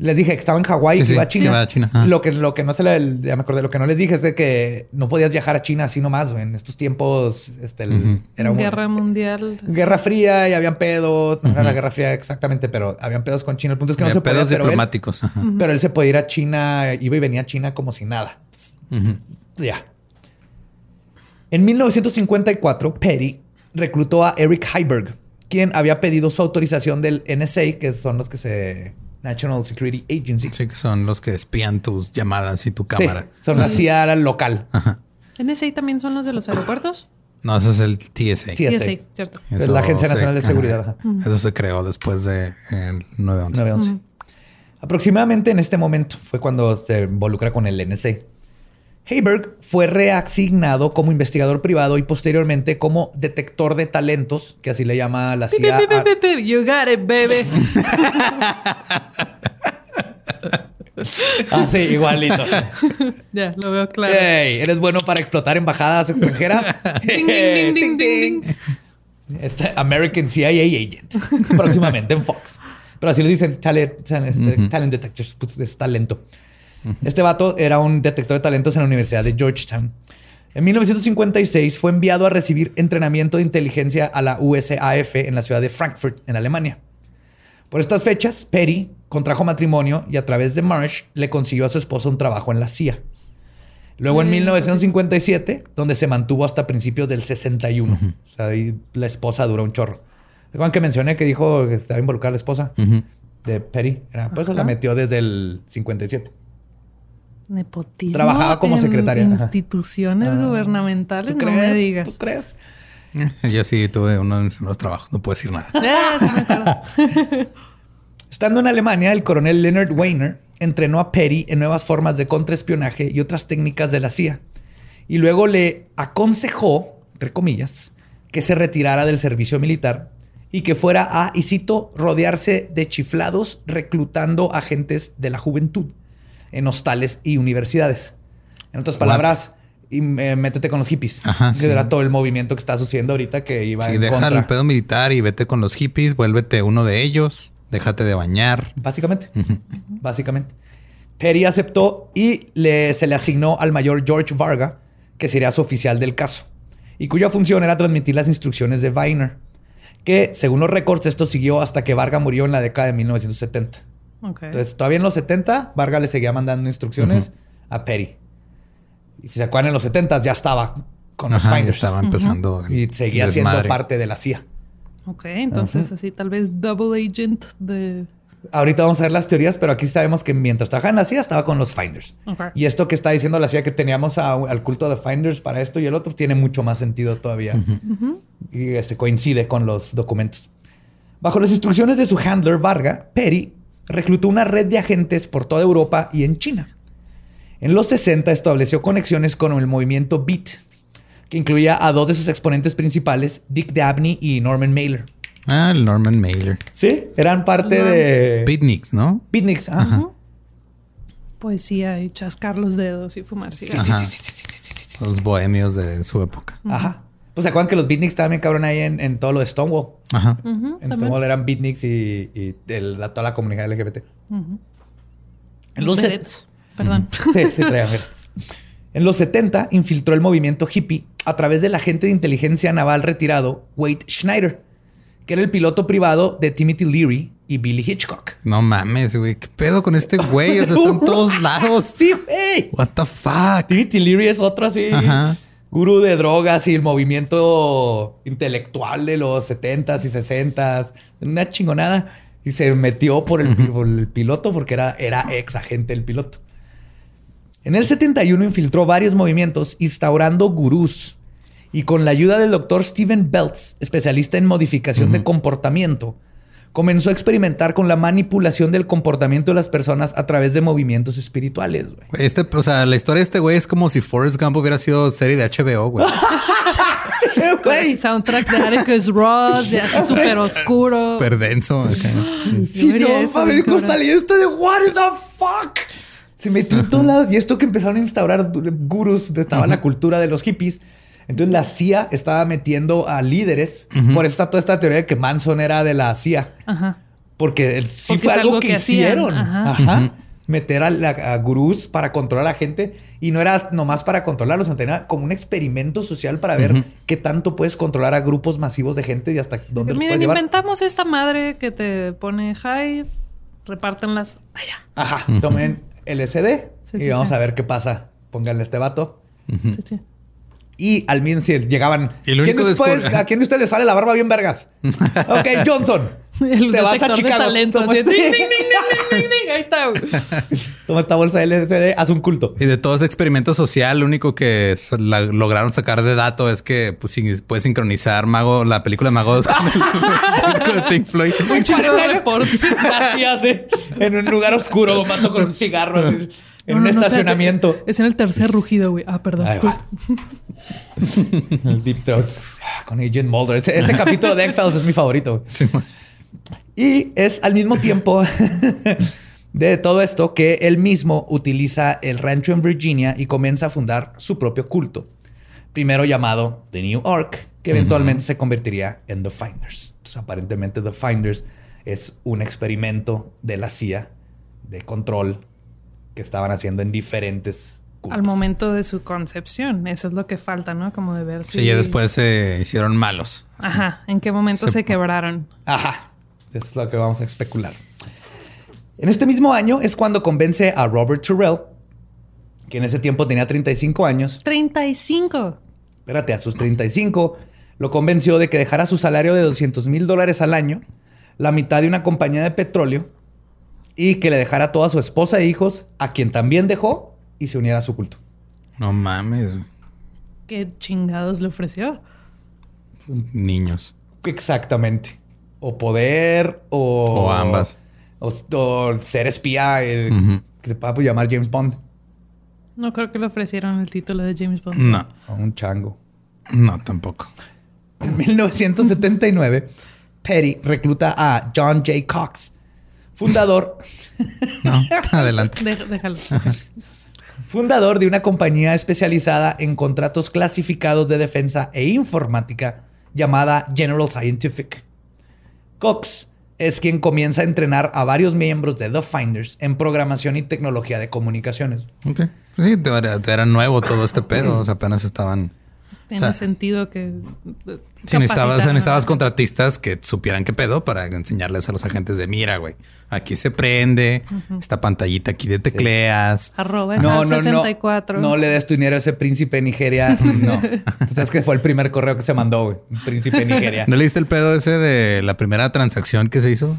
B: Les dije que estaba en Hawái
A: Sí,
B: y que
A: sí,
B: iba a
A: que
B: China.
A: iba a China, ajá.
B: Lo que, lo que no se le, ya me acordé, lo que no les dije es de que no podías viajar a China así nomás, güey. En estos tiempos, este, el- era un-
C: Guerra mundial.
B: Guerra Fría y habían pedos. No era la Guerra Fría exactamente, pero habían pedos con China. El punto es que no se podía,
A: pedos
B: pero él,
A: diplomáticos.
B: pero él se podía ir a China, iba y venía a China como si nada.
A: Ujú.
B: Ya. En 1954, Perry reclutó a Eric Heiberg, quien había pedido su autorización del NSA, que son los que se... National Security Agency.
A: Sí, que son los que espían tus llamadas y tu
B: Sí,
A: cámara.
B: son la CIA local.
A: Ajá.
C: ¿NSA también son los de los aeropuertos?
A: No, eso es el TSA.
B: Sí. TSA.
C: Sí, cierto.
B: Es la Agencia
A: se-
B: Nacional de
A: ajá.
B: Seguridad, ajá.
A: Eso se creó después de el 9-11.
B: 911. Aproximadamente en este momento fue cuando se involucra con el NSA. Heiberg fue reasignado como investigador privado y posteriormente como detector de talentos, que así le llama la CIA. a-
C: You got it, baby. [LAUGHS]
B: Ah, sí, igualito. [LAUGHS]
C: ya, lo veo claro.
B: ¿Eres bueno para explotar embajadas extranjeras? [LAUGHS]
C: Ding, ding, ding, ding, ding, ding.
B: Este American CIA agent. Próximamente en Fox. Pero así le dicen talent, talent, este, talent detectors. Pues es talento. Este vato era un detector de talentos en la Universidad de Georgetown. En 1956 fue enviado a recibir entrenamiento de inteligencia a la USAF en la ciudad de Frankfurt, en Alemania. Por estas fechas, Perry contrajo matrimonio y a través de Marsh le consiguió a su esposa un trabajo en la CIA. Luego en
C: Mm,
B: 1957, donde se mantuvo hasta principios del 61. O sea, ahí la esposa duró un chorro. ¿Recuerdan que mencioné que dijo que estaba involucrada la esposa de Perry? Era, pues la metió desde el 57.
C: Nepotismo.
B: Trabajaba como
C: en
B: secretaria.
C: Instituciones
B: Ah.
C: gubernamentales,
B: ¿Tú
C: no me digas.
B: ¿Tú crees? [LAUGHS]
A: Yo sí tuve unos, unos trabajos, no puedo decir nada.
C: Ah. [LAUGHS]
B: Estando en Alemania, el coronel Leonard Weiner entrenó a Perry en nuevas formas de contraespionaje y otras técnicas de la CIA. Y luego le aconsejó, entre comillas, que se retirara del servicio militar y que fuera a, y cito, rodearse de chiflados reclutando agentes de la juventud en hostales y universidades. En otras palabras, y, eh, métete con los hippies.
A: Ajá,
B: que
A: sí.
B: era todo el movimiento que está sucediendo ahorita que iba
A: Sí,
B: en
A: deja
B: contra.
A: el pedo militar y vete con los hippies, vuélvete uno de ellos, déjate de bañar.
B: Básicamente. Básicamente. Perry aceptó y le- se le asignó al mayor George Varga, que sería su oficial del caso, y cuya función era transmitir las instrucciones de Weiner, que según los récords esto siguió hasta que Varga murió en la década de 1970.
C: Ok.
B: Entonces, todavía en los 70, Varga le seguía mandando instrucciones a Perry. Y si se acuerdan, en los 70 ya estaba con los
A: Ajá, ya
B: Finders.
A: estaba empezando. el
B: Y seguía siendo
A: desmadre.
B: parte de la CIA.
C: ok, entonces así tal vez double agent de...
B: Ahorita vamos a ver las teorías, pero aquí sabemos que mientras trabajaba en la CIA estaba con los Finders.
C: Ok.
B: Y esto que está diciendo la CIA que teníamos a- al culto de Finders para esto y el otro tiene mucho más sentido todavía. Y este coincide con los documentos. Bajo las instrucciones de su handler Varga, Perry reclutó una red de agentes por toda Europa y en China. En los 60 estableció conexiones con el movimiento Beat, que incluía a dos de sus exponentes principales, Dick Dabney y Norman Mailer.
A: Ah, el Norman Mailer.
B: Sí, eran parte
C: Ajá.
B: de
A: Beatniks, ¿no?
B: Beatniks. ajá.
C: Poesía y chascar los dedos y fumar
B: Sí,
C: cigarros.
B: sí,
A: Ajá.
B: sí, sí, sí, sí, sí, sí, sí.
A: Los bohemios de su época.
B: Ajá. Pues se acuerdan que los beatniks estaban bien cabrón ahí en, en todo lo de Stonewall.
A: Ajá.
B: En
C: también.
B: Stonewall eran beatniks y, y el- la- toda la comunidad LGBT.
C: Ujú.
B: En los,
C: Berets. Perdón. [LAUGHS]
B: sí, sí, berets. en los 70 infiltró el movimiento hippie a través del agente de inteligencia naval retirado Wade Schneider, que era el piloto privado de Timothy Leary y Billy Hitchcock.
A: No mames, güey. ¿Qué pedo con este güey? O sea, está en [LAUGHS] todos lados.
B: Sí, güey.
A: What the fuck?
B: Timothy Leary es otro así.
A: Ajá.
B: Gurú de drogas y el movimiento intelectual de los 70s y 60s. Una chingonada. Y se metió por el, por el piloto porque era, era ex agente del piloto. En el 71 infiltró varios movimientos instaurando gurús. Y con la ayuda del doctor Steven Belts, especialista en modificación de comportamiento, comenzó a experimentar con la manipulación del comportamiento de las personas a través de movimientos espirituales. güey.
A: Güey, Este, o sea, la historia de este güey es como si Forrest Gump hubiera sido serie de HBO, güey. [LAUGHS]
C: Con ese soundtrack de Atticus Ross, de así súper oscuro.
A: Súper denso. acá. Sí.
B: Sí, no, mames,
C: bien
B: ¿cómo está
C: cabrón.
B: leyendo esto de what the fuck? Se metió en todos lados. Y esto que empezaron a instaurar gurús, donde estaba la cultura de los hippies. Entonces la CIA estaba metiendo a líderes. Por eso está toda esta teoría de que Manson era de la CIA.
C: Ajá.
B: Porque el- sí
C: Porque
B: fue algo,
C: algo
B: que,
C: que hacían.
B: hicieron.
C: Ajá.
B: Ajá. Meter a, la- a gurús para controlar a la gente. Y no era nomás para controlarlos, sino tenía como un experimento social para ver qué tanto puedes controlar a grupos masivos de gente y hasta dónde los
C: Miren,
B: puedes llevar.
C: inventamos esta madre que te pone high, repártenlas allá.
B: Ajá, tomen LSD
C: Sí,
B: y
C: sí,
B: vamos
C: sí.
B: a ver qué pasa. Pónganle a este vato.
C: Sí, sí.
B: Y al mismo si llegaban. ¿quién después- ¿A quién de ustedes le sale la barba bien vergas? [LAUGHS] ok, Johnson. [LAUGHS]
C: El
B: te vas a Chicago.
C: talento,
B: Toma,
C: así, ding, ding, ding, ding, [LAUGHS] ding, ding, Ahí está.
B: Toma esta bolsa de LSD, haz un culto.
A: Y de todo ese experimento social, lo único que la- lograron sacar de dato es que pues, puedes sincronizar Mago, la película de Magos con el disco de Pink Floyd.
C: Un chingo de
B: hace. En un lugar oscuro, un vato con un cigarro. así. En
C: No,
B: un
C: no,
B: estacionamiento.
C: espérate. Es en el tercer rugido, güey. Ah, perdón.
B: Ahí va. [LAUGHS] El Deep Throat. Ah, Con Agent Mulder. Ese, ese capítulo de X-Files es mi favorito. Y es al mismo tiempo [LAUGHS] de todo esto que él mismo utiliza el rancho en Virginia y comienza a fundar su propio culto. Primero llamado The New Ark, que eventualmente se convertiría en The Finders. Entonces, aparentemente The Finders es un experimento de la CIA de control que estaban haciendo en diferentes cultos.
C: Al momento de su concepción. Eso es lo que falta, ¿no? Como de ver si...
A: Sí, ya después se hicieron malos.
C: Ajá. ¿En qué momento
A: Se-
C: se, quebraron?
B: Ajá. Eso es lo que vamos a especular. En este mismo año es cuando convence a Robert Terrell, que en ese tiempo tenía 35 años.
C: 35.
B: Espérate, a sus 35, lo convenció de que dejara su salario de 200 mil dólares al año, la mitad de una compañía de petróleo, y que le dejara a toda su esposa e hijos, a quien también dejó, y se uniera a su culto.
A: No mames.
C: ¿Qué chingados le ofreció?
A: Niños.
B: Exactamente. O poder, o...
A: O ambas.
B: O, o ser espía, el- que se pueda llamar James Bond.
C: No creo que le ofrecieron el título de James Bond.
A: No,
B: O un chango.
A: no, tampoco.
B: En 1979, Petty recluta a John J. Cox, fundador, [LAUGHS]
A: No, adelante. [LAUGHS]
C: Dé- déjalo.
B: fundador de una compañía especializada en contratos clasificados de defensa e informática llamada General Scientific. Cox es quien comienza a entrenar a varios miembros de The Finders en programación y tecnología de comunicaciones.
A: Ok. Pues sí, te era, era nuevo todo este pedo. O sea, apenas estaban.
C: Tiene
A: O sea,
C: sentido que...
A: Si necesitabas, necesitabas contratistas que supieran qué pedo para enseñarles a los agentes de mira, güey. Aquí se prende, esta pantallita aquí de tecleas.
C: Arroba
B: No,
C: no,
B: no, no.
C: 64.
B: No le des tu dinero a ese príncipe de Nigeria. [LAUGHS] No. Tú sabes que fue el primer correo que se mandó, güey. Príncipe de Nigeria.
A: ¿No leíste el pedo ese de la primera transacción que se hizo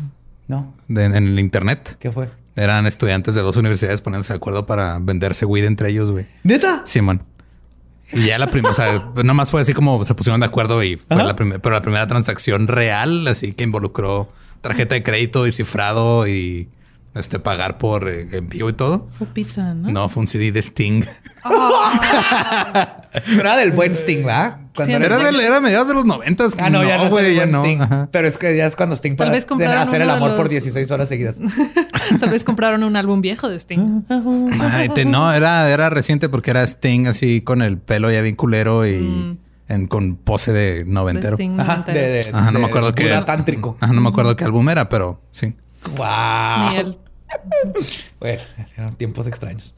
B: No.
A: de- en el internet?
B: ¿Qué fue?
A: Eran estudiantes de dos universidades poniéndose de acuerdo para venderse weed entre ellos, güey.
B: ¿Neta?
A: Simón. Y ya la primera, o sea, nada más fue así como se pusieron de acuerdo y fue
B: Ajá.
A: la primera, pero la primera transacción real, así que involucró tarjeta de crédito y cifrado y este pagar por eh, envío y todo.
C: Fue pizza, ¿no?
A: No, fue un CD de Sting. [LAUGHS]
B: Pero era del buen Sting, ¿verdad? Cuando
C: Sí,
B: era-
A: Era, era mediados de los noventas.
B: Ah, no, ya no,
A: ya.
B: Sting. Pero es que ya es cuando Sting para hacer el amor por
C: los-
B: 16 horas seguidas. [LAUGHS]
C: Tal vez compraron un álbum viejo de Sting.
A: Ay, te- no, era, era reciente porque era Sting así con el pelo ya bien culero y en, con pose de
C: De
A: noventero.
C: Sting
B: Ajá,
C: noventero.
B: de, de-
A: Ajá, no me
B: de
A: acuerdo qué.
B: Buda tántrico.
A: Ajá, no me acuerdo qué álbum era, pero sí.
B: ¡Wow! [LAUGHS] Bueno, eran tiempos extraños.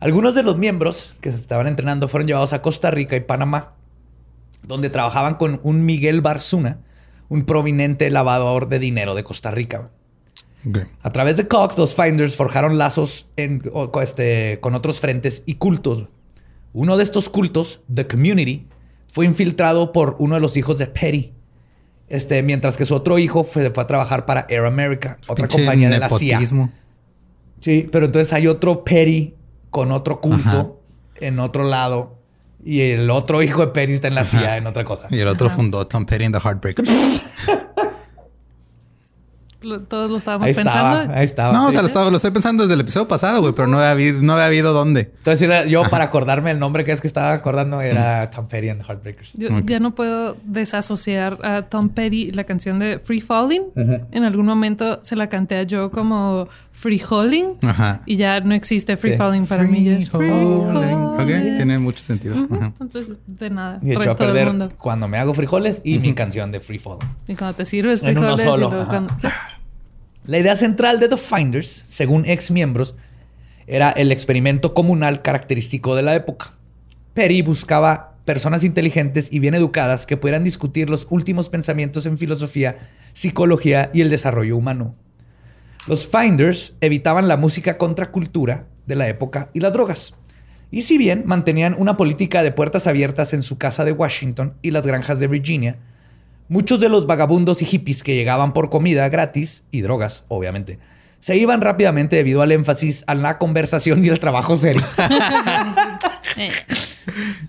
B: Algunos de los miembros que se estaban entrenando fueron llevados a Costa Rica y Panamá, donde trabajaban con un Miguel Barzuna, un prominente lavador de dinero de Costa Rica. A través de Cox, los Finders forjaron lazos en- este, con otros frentes y cultos. Uno de estos cultos, The Community, fue infiltrado por uno de los hijos de Petty. Este, mientras que su otro hijo fue, fue a trabajar para Air America, otra
A: Pinche
B: compañía de la CIA. Sí, pero entonces hay otro Petty con otro culto
A: Ajá.
B: en otro lado. Y el otro hijo de Petty está en la CIA en otra cosa.
A: Y el otro fundó Tom Petty and the Heartbreakers. [LAUGHS]
C: Lo- Todos lo estábamos
B: Ahí
C: pensando.
B: estaba, ahí estaba.
A: No, o sea, lo, estaba- lo estoy pensando desde el episodio pasado, güey, pero no había habido, no había habido dónde.
B: Entonces yo para acordarme el nombre que es que estaba acordando era Tom Petty and the Heartbreakers.
C: Yo ya no puedo desasociar a Tom Petty la canción de Free Falling. En algún momento se la canté a yo como Free Falling
A: Ajá.
C: y ya no existe Free
B: Sí.
C: Falling para mí. Es Free
B: Falling.
A: Ok,
C: Falling.
A: tiene mucho sentido.
C: Entonces, de nada.
B: Y echó a
C: resto del
B: perder
C: mundo.
B: cuando me hago frijoles y mi canción de Free Fall.
C: Y cuando te sirves
B: En uno
C: frijoles
B: solo,
C: y luego
B: ajá.
C: cuando... Sí.
B: La idea central de The Finders, según ex miembros, era el experimento comunal característico de la época. Perry buscaba personas inteligentes y bien educadas que pudieran discutir los últimos pensamientos en filosofía, psicología y el desarrollo humano. Los Finders evitaban la música contracultura de la época y las drogas. Y si bien mantenían una política de puertas abiertas en su casa de Washington y las granjas de Virginia, muchos de los vagabundos y hippies que llegaban por comida gratis y drogas, obviamente, se iban rápidamente debido al énfasis a la conversación y el trabajo serio. [LAUGHS]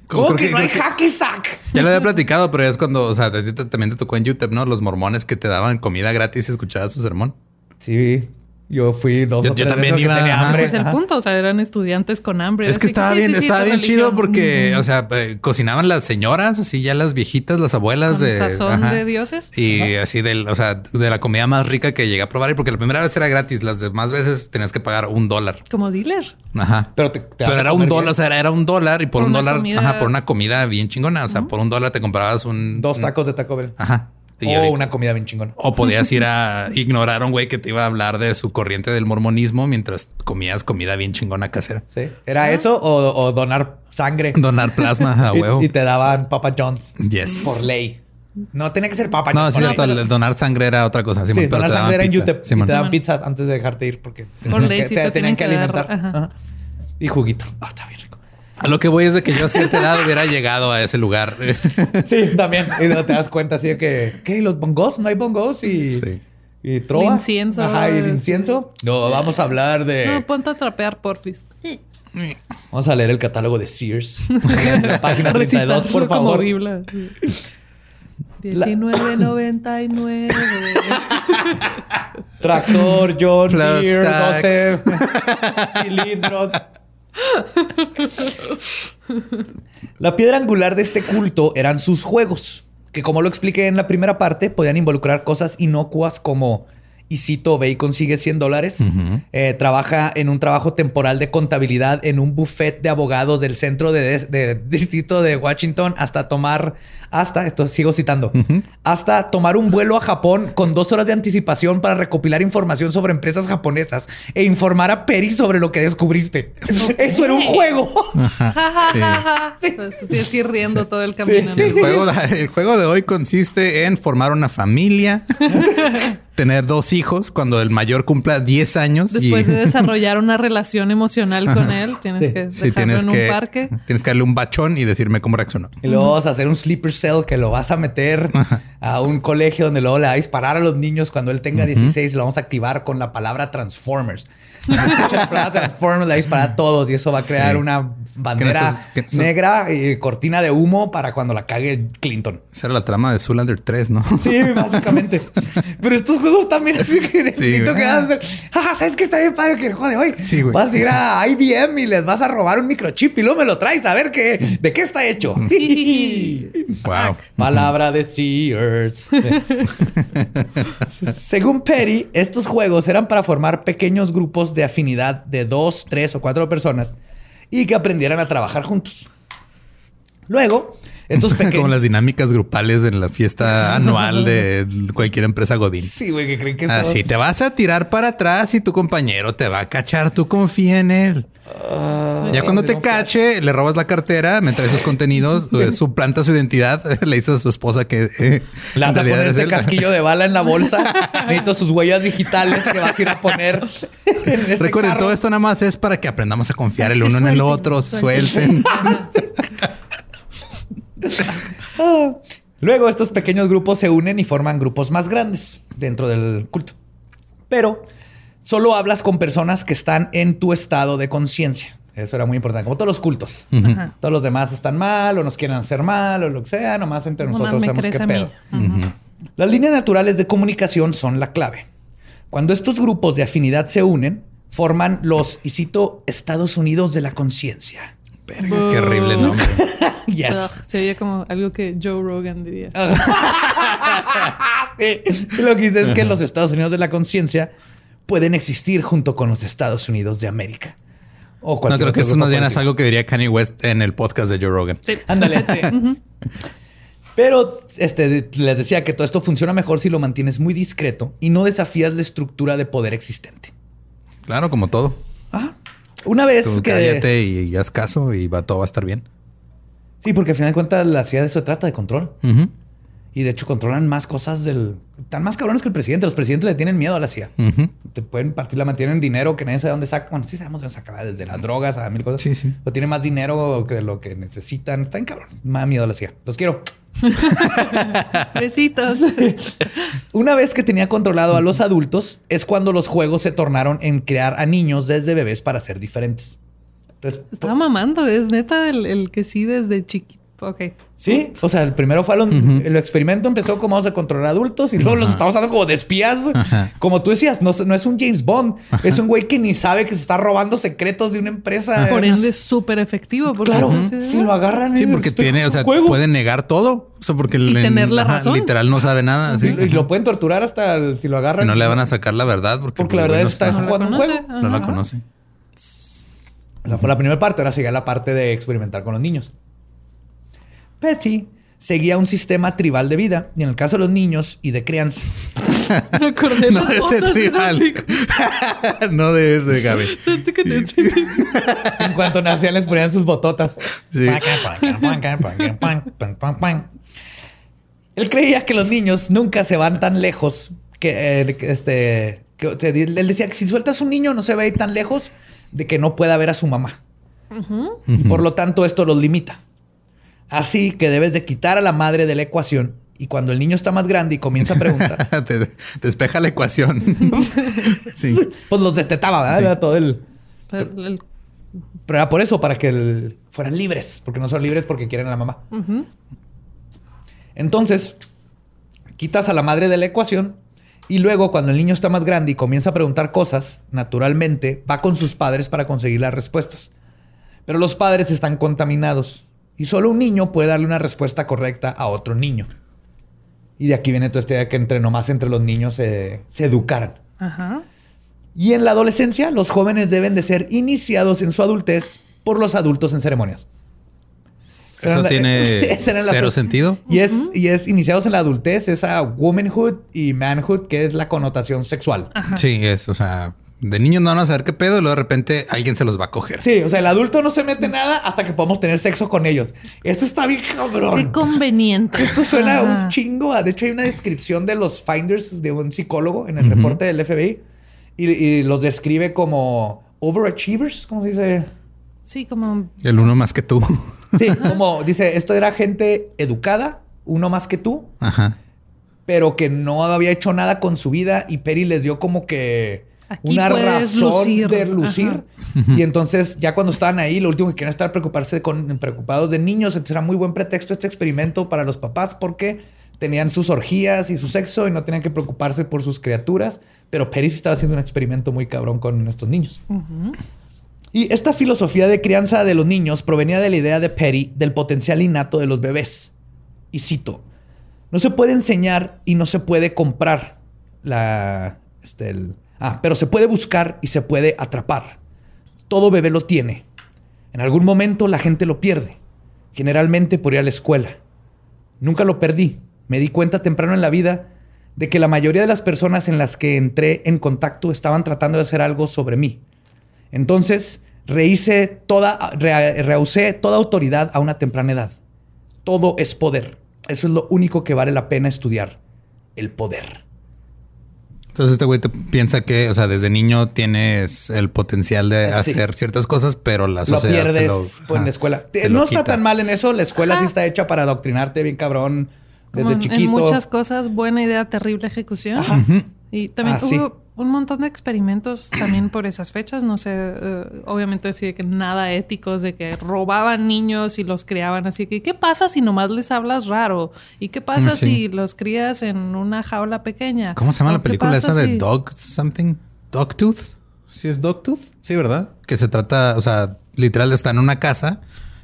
A: Como
B: ¿Cómo que no hay hacky sack?
A: Ya lo había platicado, pero es cuando, o sea, también te tocó en YouTube, ¿no? Los mormones que te daban comida gratis y escuchabas su sermón.
B: Sí. Yo fui dos
A: Yo-
B: o
A: yo
B: tres
A: también
B: veces que
A: iba,
B: tenía hambre.
C: Ese es el
B: Ajá.
C: punto. O sea, eran estudiantes con hambre.
A: Es
C: Así
A: que estaba bien,
C: sí, sí,
A: estaba bien chido porque, o sea, eh, cocinaban las señoras, así ya las viejitas, las abuelas
C: Con
A: de
C: sazón
A: ajá.
C: de dioses.
A: Y así del, o sea, de la comida más rica que llegué a probar, y porque la primera vez era gratis, las demás veces tenías que pagar un dólar.
C: Como dealer.
A: Ajá.
B: Pero, te- te
A: Pero era un dólar,
B: bien.
A: o sea, era, era un dólar y por,
C: Por
A: un dólar,
C: comida-
A: ajá, por una comida bien chingona. O sea, por un dólar te comprabas un
B: Dos tacos de Taco Bell.
A: Ajá. Y
B: O una comida bien chingona.
A: o podías ir a [LAUGHS] ignorar a un güey que te iba a hablar de su corriente del mormonismo mientras comías comida bien chingona casera.
B: Sí. ¿Era eso o, o donar sangre?
A: Donar plasma a [LAUGHS]
B: Y-
A: huevo.
B: Y, te daban Papa John's.
A: Yes.
B: Por ley. No tenía que ser Papa
A: No,
B: John's.
A: sí,
B: por
A: cierto,
B: ley.
A: donar sangre era otra cosa.
B: Sí,
A: pero
B: donar
A: te daban
B: sangre era en
A: pizza.
B: UTEP. Y
A: Simón.
B: te daban pizza antes de dejarte ir porque
C: Por [LAUGHS] ley
B: que
C: sí te
B: tenían que alimentar.
C: dar, ajá.
B: Ajá. Y juguito. Ah, está bien rico.
A: A lo que voy es de que yo a cierta edad hubiera llegado a ese lugar. [LAUGHS]
B: Sí, también. Y no te das cuenta así de que, ¿qué? ¿Los bongos? ¿No hay bongos? Y,
A: Sí.
B: y trova.
C: El incienso.
B: Ajá, y el incienso. No, vamos a hablar de...
C: No, ponte a trapear, porfis.
B: Vamos a leer el catálogo de Sears. [LAUGHS] la página 32,
C: Recitarlo
B: por
C: como
B: favor.
C: Biblia. 1999.
B: Tractor, John Deere,
A: tax.
B: 12 [LAUGHS] cilindros. La piedra angular de este culto eran sus juegos, que como lo expliqué en la primera parte, podían involucrar cosas inocuas como, y cito, ve y consigue 100 dólares, eh, trabaja en un trabajo temporal de contabilidad en un buffet de abogados del centro de, des- de distrito de Washington hasta tomar, hasta, esto sigo citando, hasta tomar un vuelo a Japón con dos horas de anticipación para recopilar información sobre empresas japonesas e informar a Perry sobre lo que descubriste. Eso era un juego. [LAUGHS]
A: Sí.
C: Tú tienes que ir riendo todo el camino.
B: Sí.
A: El juego, el juego de hoy consiste en formar una familia, [LAUGHS] tener dos hijos cuando el mayor cumpla 10 años.
C: Después
A: y,
C: de [LAUGHS] desarrollar una relación emocional con él, tienes que
A: Sí,
C: dejarlo
A: tienes
C: en un
A: que,
C: parque.
A: tienes que darle un bachón y decirme cómo reaccionó.
B: Y luego vas a hacer un sleeper cell que lo vas a meter a un colegio donde luego le va a disparar a los niños cuando él tenga 16 y lo vamos a activar con la palabra Transformers. Transformers la dispara a todos y eso va a crear
A: Sí.
B: una bandera
A: Que que
B: negra y cortina de humo para cuando la cague Clinton.
A: Esa era la trama de Zoolander 3, ¿no?
B: Sí, básicamente. [LAUGHS] Pero estos juegos también así que necesito
A: güey.
B: que vas a hacer. "Ja, ¿Sabes qué está bien padre que el juego de hoy?
A: Sí, güey.
B: Vas a ir a IBM y les vas a robar un microchip y luego me lo traes a ver qué, de qué está hecho. [LAUGHS] [LAUGHS]
A: wow.
B: Palabra de Sears. Según Perry, estos juegos eran para formar pequeños grupos de afinidad de dos, tres o cuatro personas y que aprendieran a trabajar juntos. Luego, estos [LAUGHS]
A: Como
B: pequeños...
A: las dinámicas grupales en la fiesta [LAUGHS] anual de cualquier empresa Godín.
B: Sí, güey, que creen que es
A: Así te vas a tirar para atrás y tu compañero te va a cachar. Tú confía en él. ya cuando te cache, le robas la cartera, me trae sus contenidos, [LAUGHS] eh, suplanta su identidad, le dices a su esposa que eh,
B: Le vas a poner este casquillo de bala en la bolsa. Necesito sus huellas digitales que vas a ir a poner en este
A: Recuerden,
B: carro.
A: todo esto nada más es para que aprendamos a confiar el
C: Se
A: uno en el otro,
C: suelten.
A: suelten. [LAUGHS]
B: Luego estos pequeños grupos se unen y forman grupos más grandes dentro del culto. Pero solo hablas con personas que están en tu estado de conciencia. Eso era muy importante, como todos los cultos.
C: Ajá.
B: Todos los demás están mal o nos quieren hacer mal o lo que sea, nomás entre nosotros sabemos qué pedo. Las líneas naturales de comunicación son la clave. Cuando estos grupos de afinidad se unen, forman los, y cito, Estados Unidos de la conciencia.
A: Verga, qué horrible nombre. [LAUGHS] [LAUGHS]
B: Yes.
C: Ugh, se oye como algo que Joe Rogan diría. [LAUGHS]
B: Sí. Lo que dice es que los Estados Unidos de la conciencia pueden existir junto con los Estados Unidos de América. O
A: No, creo que eso más bien es algo que diría Kanye West en el podcast de Joe Rogan.
C: Sí.
B: Ándale. [LAUGHS] Pero este, les decía que todo esto funciona mejor si lo mantienes muy discreto y no desafías la estructura de poder existente.
A: Claro, como todo.
B: Ajá. Una vez
A: Tú
B: que...
A: cállate y, y haz caso y va, todo va a estar bien.
B: Sí, porque al final de cuentas la ciudad de eso se trata de control. Y de hecho controlan más cosas del... Están más cabrones que el presidente. Los presidentes le tienen miedo a la CIA. Te pueden partir la mantienen dinero que nadie sabe dónde saca. Bueno, sí sabemos de dónde saca, desde las drogas a mil cosas.
A: Sí, sí.
B: Pero tiene más dinero que de lo que necesitan. Están cabrón. Más miedo a la CIA. Los quiero. [LAUGHS]
C: Besitos. [LAUGHS]
B: Una vez que tenía controlado a los adultos, es cuando los juegos se tornaron en crear a niños desde bebés para ser diferentes. Entonces,
C: Estaba mamando. Es neta el, el que sí desde chiquito. Ok.
B: Sí, o sea, el primero fue a los- el experimento empezó como vamos a controlar adultos y luego los estamos usando como de espías.
A: Ajá.
B: Como tú decías, no, no es un James Bond, es un güey que ni sabe que se está robando secretos de una empresa.
C: Por ende es súper efectivo. Porque
B: claro, si lo agarran
A: Sí, porque tiene, o sea,
B: juego.
A: puede negar todo. O sea, porque
C: Y
A: le-
C: tener la razón.
A: literal no sabe nada.
B: Y
A: Sí.
B: lo- y lo pueden torturar hasta el- si lo
A: Y
B: agarran.
A: no le van a sacar la verdad porque,
B: Porque la
A: el güey
B: verdad
A: no
B: está
A: está-
B: jugando un juego.
A: no la conoce.
B: Esa fue la primera parte, ahora sigue la parte de experimentar con los niños. Petty seguía un sistema tribal de vida y en el caso de los niños y de crianza.
C: De
A: No de ese tribal. no de ese, Gaby.
B: En cuanto nacían les ponían sus bototas.
A: Sí.
B: Él creía que los niños nunca se van tan lejos que, eh, este que, él decía que si sueltas un niño no se va a ir tan lejos de que no pueda ver a su mamá. Por lo tanto esto los limita. Así que debes de quitar a la madre de la ecuación y cuando el niño está más grande y comienza a preguntar, [LAUGHS]
A: Te- despeja la ecuación. [LAUGHS] sí.
B: pues los destetaba, ¿verdad?
A: Sí.
B: Era todo el...
C: El- el-
B: Pero era por eso, para que el- fueran libres, porque no son libres porque quieren a la mamá. Entonces, quitas a la madre de la ecuación y luego cuando el niño está más grande y comienza a preguntar cosas, naturalmente va con sus padres para conseguir las respuestas. Pero los padres están contaminados y solo un niño puede darle una respuesta correcta a otro niño. Y de aquí viene toda esta idea que entre nomás entre los niños se, se educaran.
C: Ajá.
B: Y en la adolescencia, los jóvenes deben de ser iniciados en su adultez por los adultos en ceremonias.
A: Eso
B: la-
A: tiene [LAUGHS]
B: la-
A: cero sentido.
B: Y es, y es iniciados en la adultez, esa womanhood y manhood, que es la connotación sexual.
A: Sí, es, o sea, de niños no van a saber qué pedo y luego de repente alguien se los va a coger.
B: Sí, o sea, el adulto no se mete nada hasta que podamos tener sexo con ellos. Esto está bien
C: Qué
B: cabrón.
C: conveniente. [LAUGHS]
B: Esto suena
C: Ajá.
B: un chingo. a- De hecho, hay una descripción de los finders de un psicólogo en el reporte del FBI y, y los describe como overachievers, ¿cómo se dice?
C: Sí, como
A: El uno más que tú. [LAUGHS]
B: Sí, como dice, esto era gente educada, uno más que tú,
A: Ajá.
B: pero que no había hecho nada con su vida y Perry les dio como que
C: Aquí
B: una razón
C: lucir.
B: de lucir.
C: Ajá.
B: Y entonces ya cuando estaban ahí, lo último que querían estar preocuparse con preocupados de niños, entonces era muy buen pretexto este experimento para los papás porque tenían sus orgías y su sexo y no tenían que preocuparse por sus criaturas, pero Perry sí estaba haciendo un experimento muy cabrón con estos niños. Y esta filosofía de crianza de los niños provenía de la idea de Perry del potencial innato de los bebés. Y cito, no se puede enseñar y no se puede comprar la... Este, el- ah, pero se puede buscar y se puede atrapar. Todo bebé lo tiene. En algún momento la gente lo pierde. Generalmente por ir a la escuela. Nunca lo perdí. Me di cuenta temprano en la vida de que la mayoría de las personas en las que entré en contacto estaban tratando de hacer algo sobre mí. Entonces, rehice toda, re- rehusé toda autoridad a una temprana edad. Todo es poder. Eso es lo único que vale la pena estudiar. El poder.
A: Entonces este güey te piensa que, o sea, desde niño tienes el potencial de
B: Sí.
A: hacer ciertas cosas, pero la
B: Lo
A: sociedad te
B: pierdes
A: lo-
B: pues, en
A: ajá,
B: la escuela.
A: te
B: no está tan mal en eso. La escuela sí está hecha para adoctrinarte bien cabrón desde
C: Como
B: chiquito.
C: En muchas cosas, buena idea, terrible ejecución.
B: Ajá.
C: Y también
B: Ah, sí.
C: Un montón de experimentos también por esas fechas. No sé, eh, obviamente así de que nada éticos, de que robaban niños y los criaban así. que ¿Qué pasa si nomás les hablas raro? ¿Y qué pasa
A: sí.
C: si los crías en una jaula pequeña?
A: ¿Cómo se llama
C: ¿O
A: la película esa de
C: si-
A: Dog something? Dogtooth. ¿Sí es Dogtooth? Sí, ¿verdad? Que se trata, o sea, literal está en una casa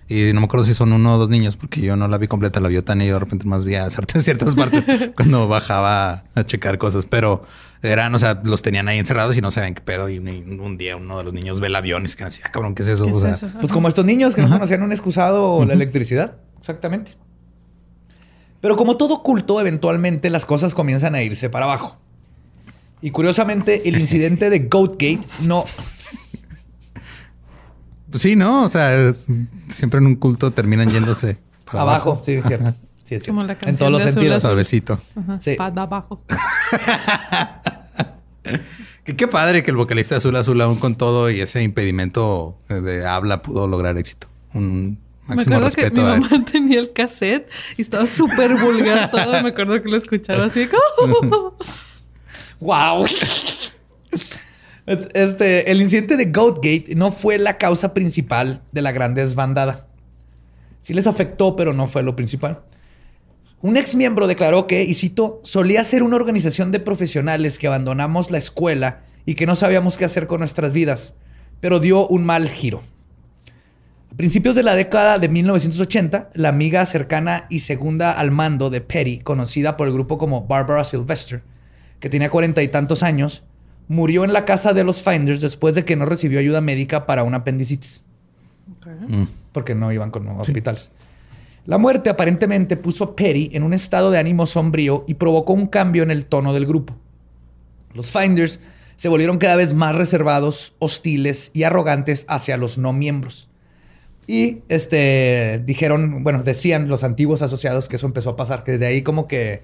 A: y no me acuerdo si son uno o dos niños porque yo no la vi completa, la vio tan y yo de repente más vi a [LAUGHS] ciertas partes cuando bajaba a checar cosas, pero eran, o sea, los tenían ahí encerrados y no sabían qué pedo y un, un día uno de los niños ve el avión y se queda así, ah, cabrón, ¿qué es eso?
C: ¿Qué
A: o
C: es
A: sea,
C: eso?
B: Pues como estos niños que no conocían un excusado o la electricidad. Exactamente. Pero como todo culto, eventualmente las cosas comienzan a irse para abajo. Y curiosamente, el incidente de Goatgate no. [LAUGHS]
A: Pues sí, ¿no? O sea, siempre en un culto terminan yéndose [LAUGHS] para
B: abajo. Sí, es cierto. Sí, es
C: Como
B: cierto.
C: la
B: En todos los
C: de
B: sentidos.
A: Suavecito.
C: Ajá,
B: Sí.
C: abajo. [LAUGHS]
A: Qué padre que el vocalista Azul Azul aún con todo y ese impedimento de habla pudo lograr éxito. Un
C: Me
A: máximo
C: acuerdo que mi mamá [LAUGHS] tenía el cassette y estaba súper vulgar todo. Me acuerdo que lo escuchaba así como... [LAUGHS]
B: ¡Wow! Este, el incidente de Goatgate no fue la causa principal de la gran desbandada. Sí les afectó, pero no fue lo principal. Un ex miembro declaró que, y cito, solía ser una organización de profesionales que abandonamos la escuela y que no sabíamos qué hacer con nuestras vidas, pero dio un mal giro. A principios de la década de 1980, la amiga cercana y segunda al mando de Petty, conocida por el grupo como Barbara Sylvester, que tenía cuarenta y tantos años, murió en la casa de los Finders después de que no recibió ayuda médica para un apendicitis. Porque no iban con hospitales. La muerte aparentemente puso a Perry en un estado de ánimo sombrío y provocó un cambio en el tono del grupo. Los Finders se volvieron cada vez más reservados, hostiles y arrogantes hacia los no miembros. Y este dijeron, bueno, decían los antiguos asociados que eso empezó a pasar, que desde ahí como que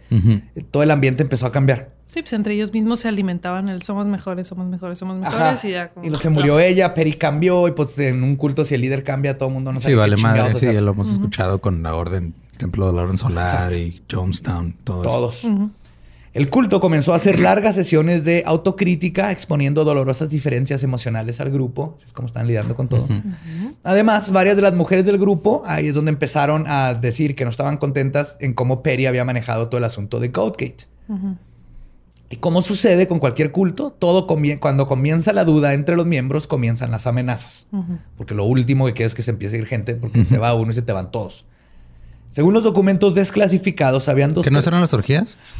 B: todo el ambiente empezó a cambiar.
C: Sí, pues entre ellos mismos se alimentaban el somos mejores, somos mejores, somos mejores y ya como...
B: Y se murió ella, Peri cambió y pues en un culto si el líder cambia todo el mundo no sabe
A: Sí, vale madre, sí, ya lo hemos escuchado con la orden, el Templo de la Orden Solar y Jonestown, todos.
B: Todos. El culto comenzó a hacer largas sesiones de autocrítica, exponiendo dolorosas diferencias emocionales al grupo. es como están lidiando con todo. Además, varias de las mujeres del grupo, ahí es donde empezaron a decir que no estaban contentas en cómo Perry había manejado todo el asunto de Goatgate. Y como sucede con cualquier culto, todo cuando comienza la duda entre los miembros, comienzan las amenazas. Porque lo último que quieres es que se empiece a ir gente, porque se va uno y se te van todos. Según los documentos desclasificados, habían dos.
A: ¿Que no eran las orgías? [LAUGHS]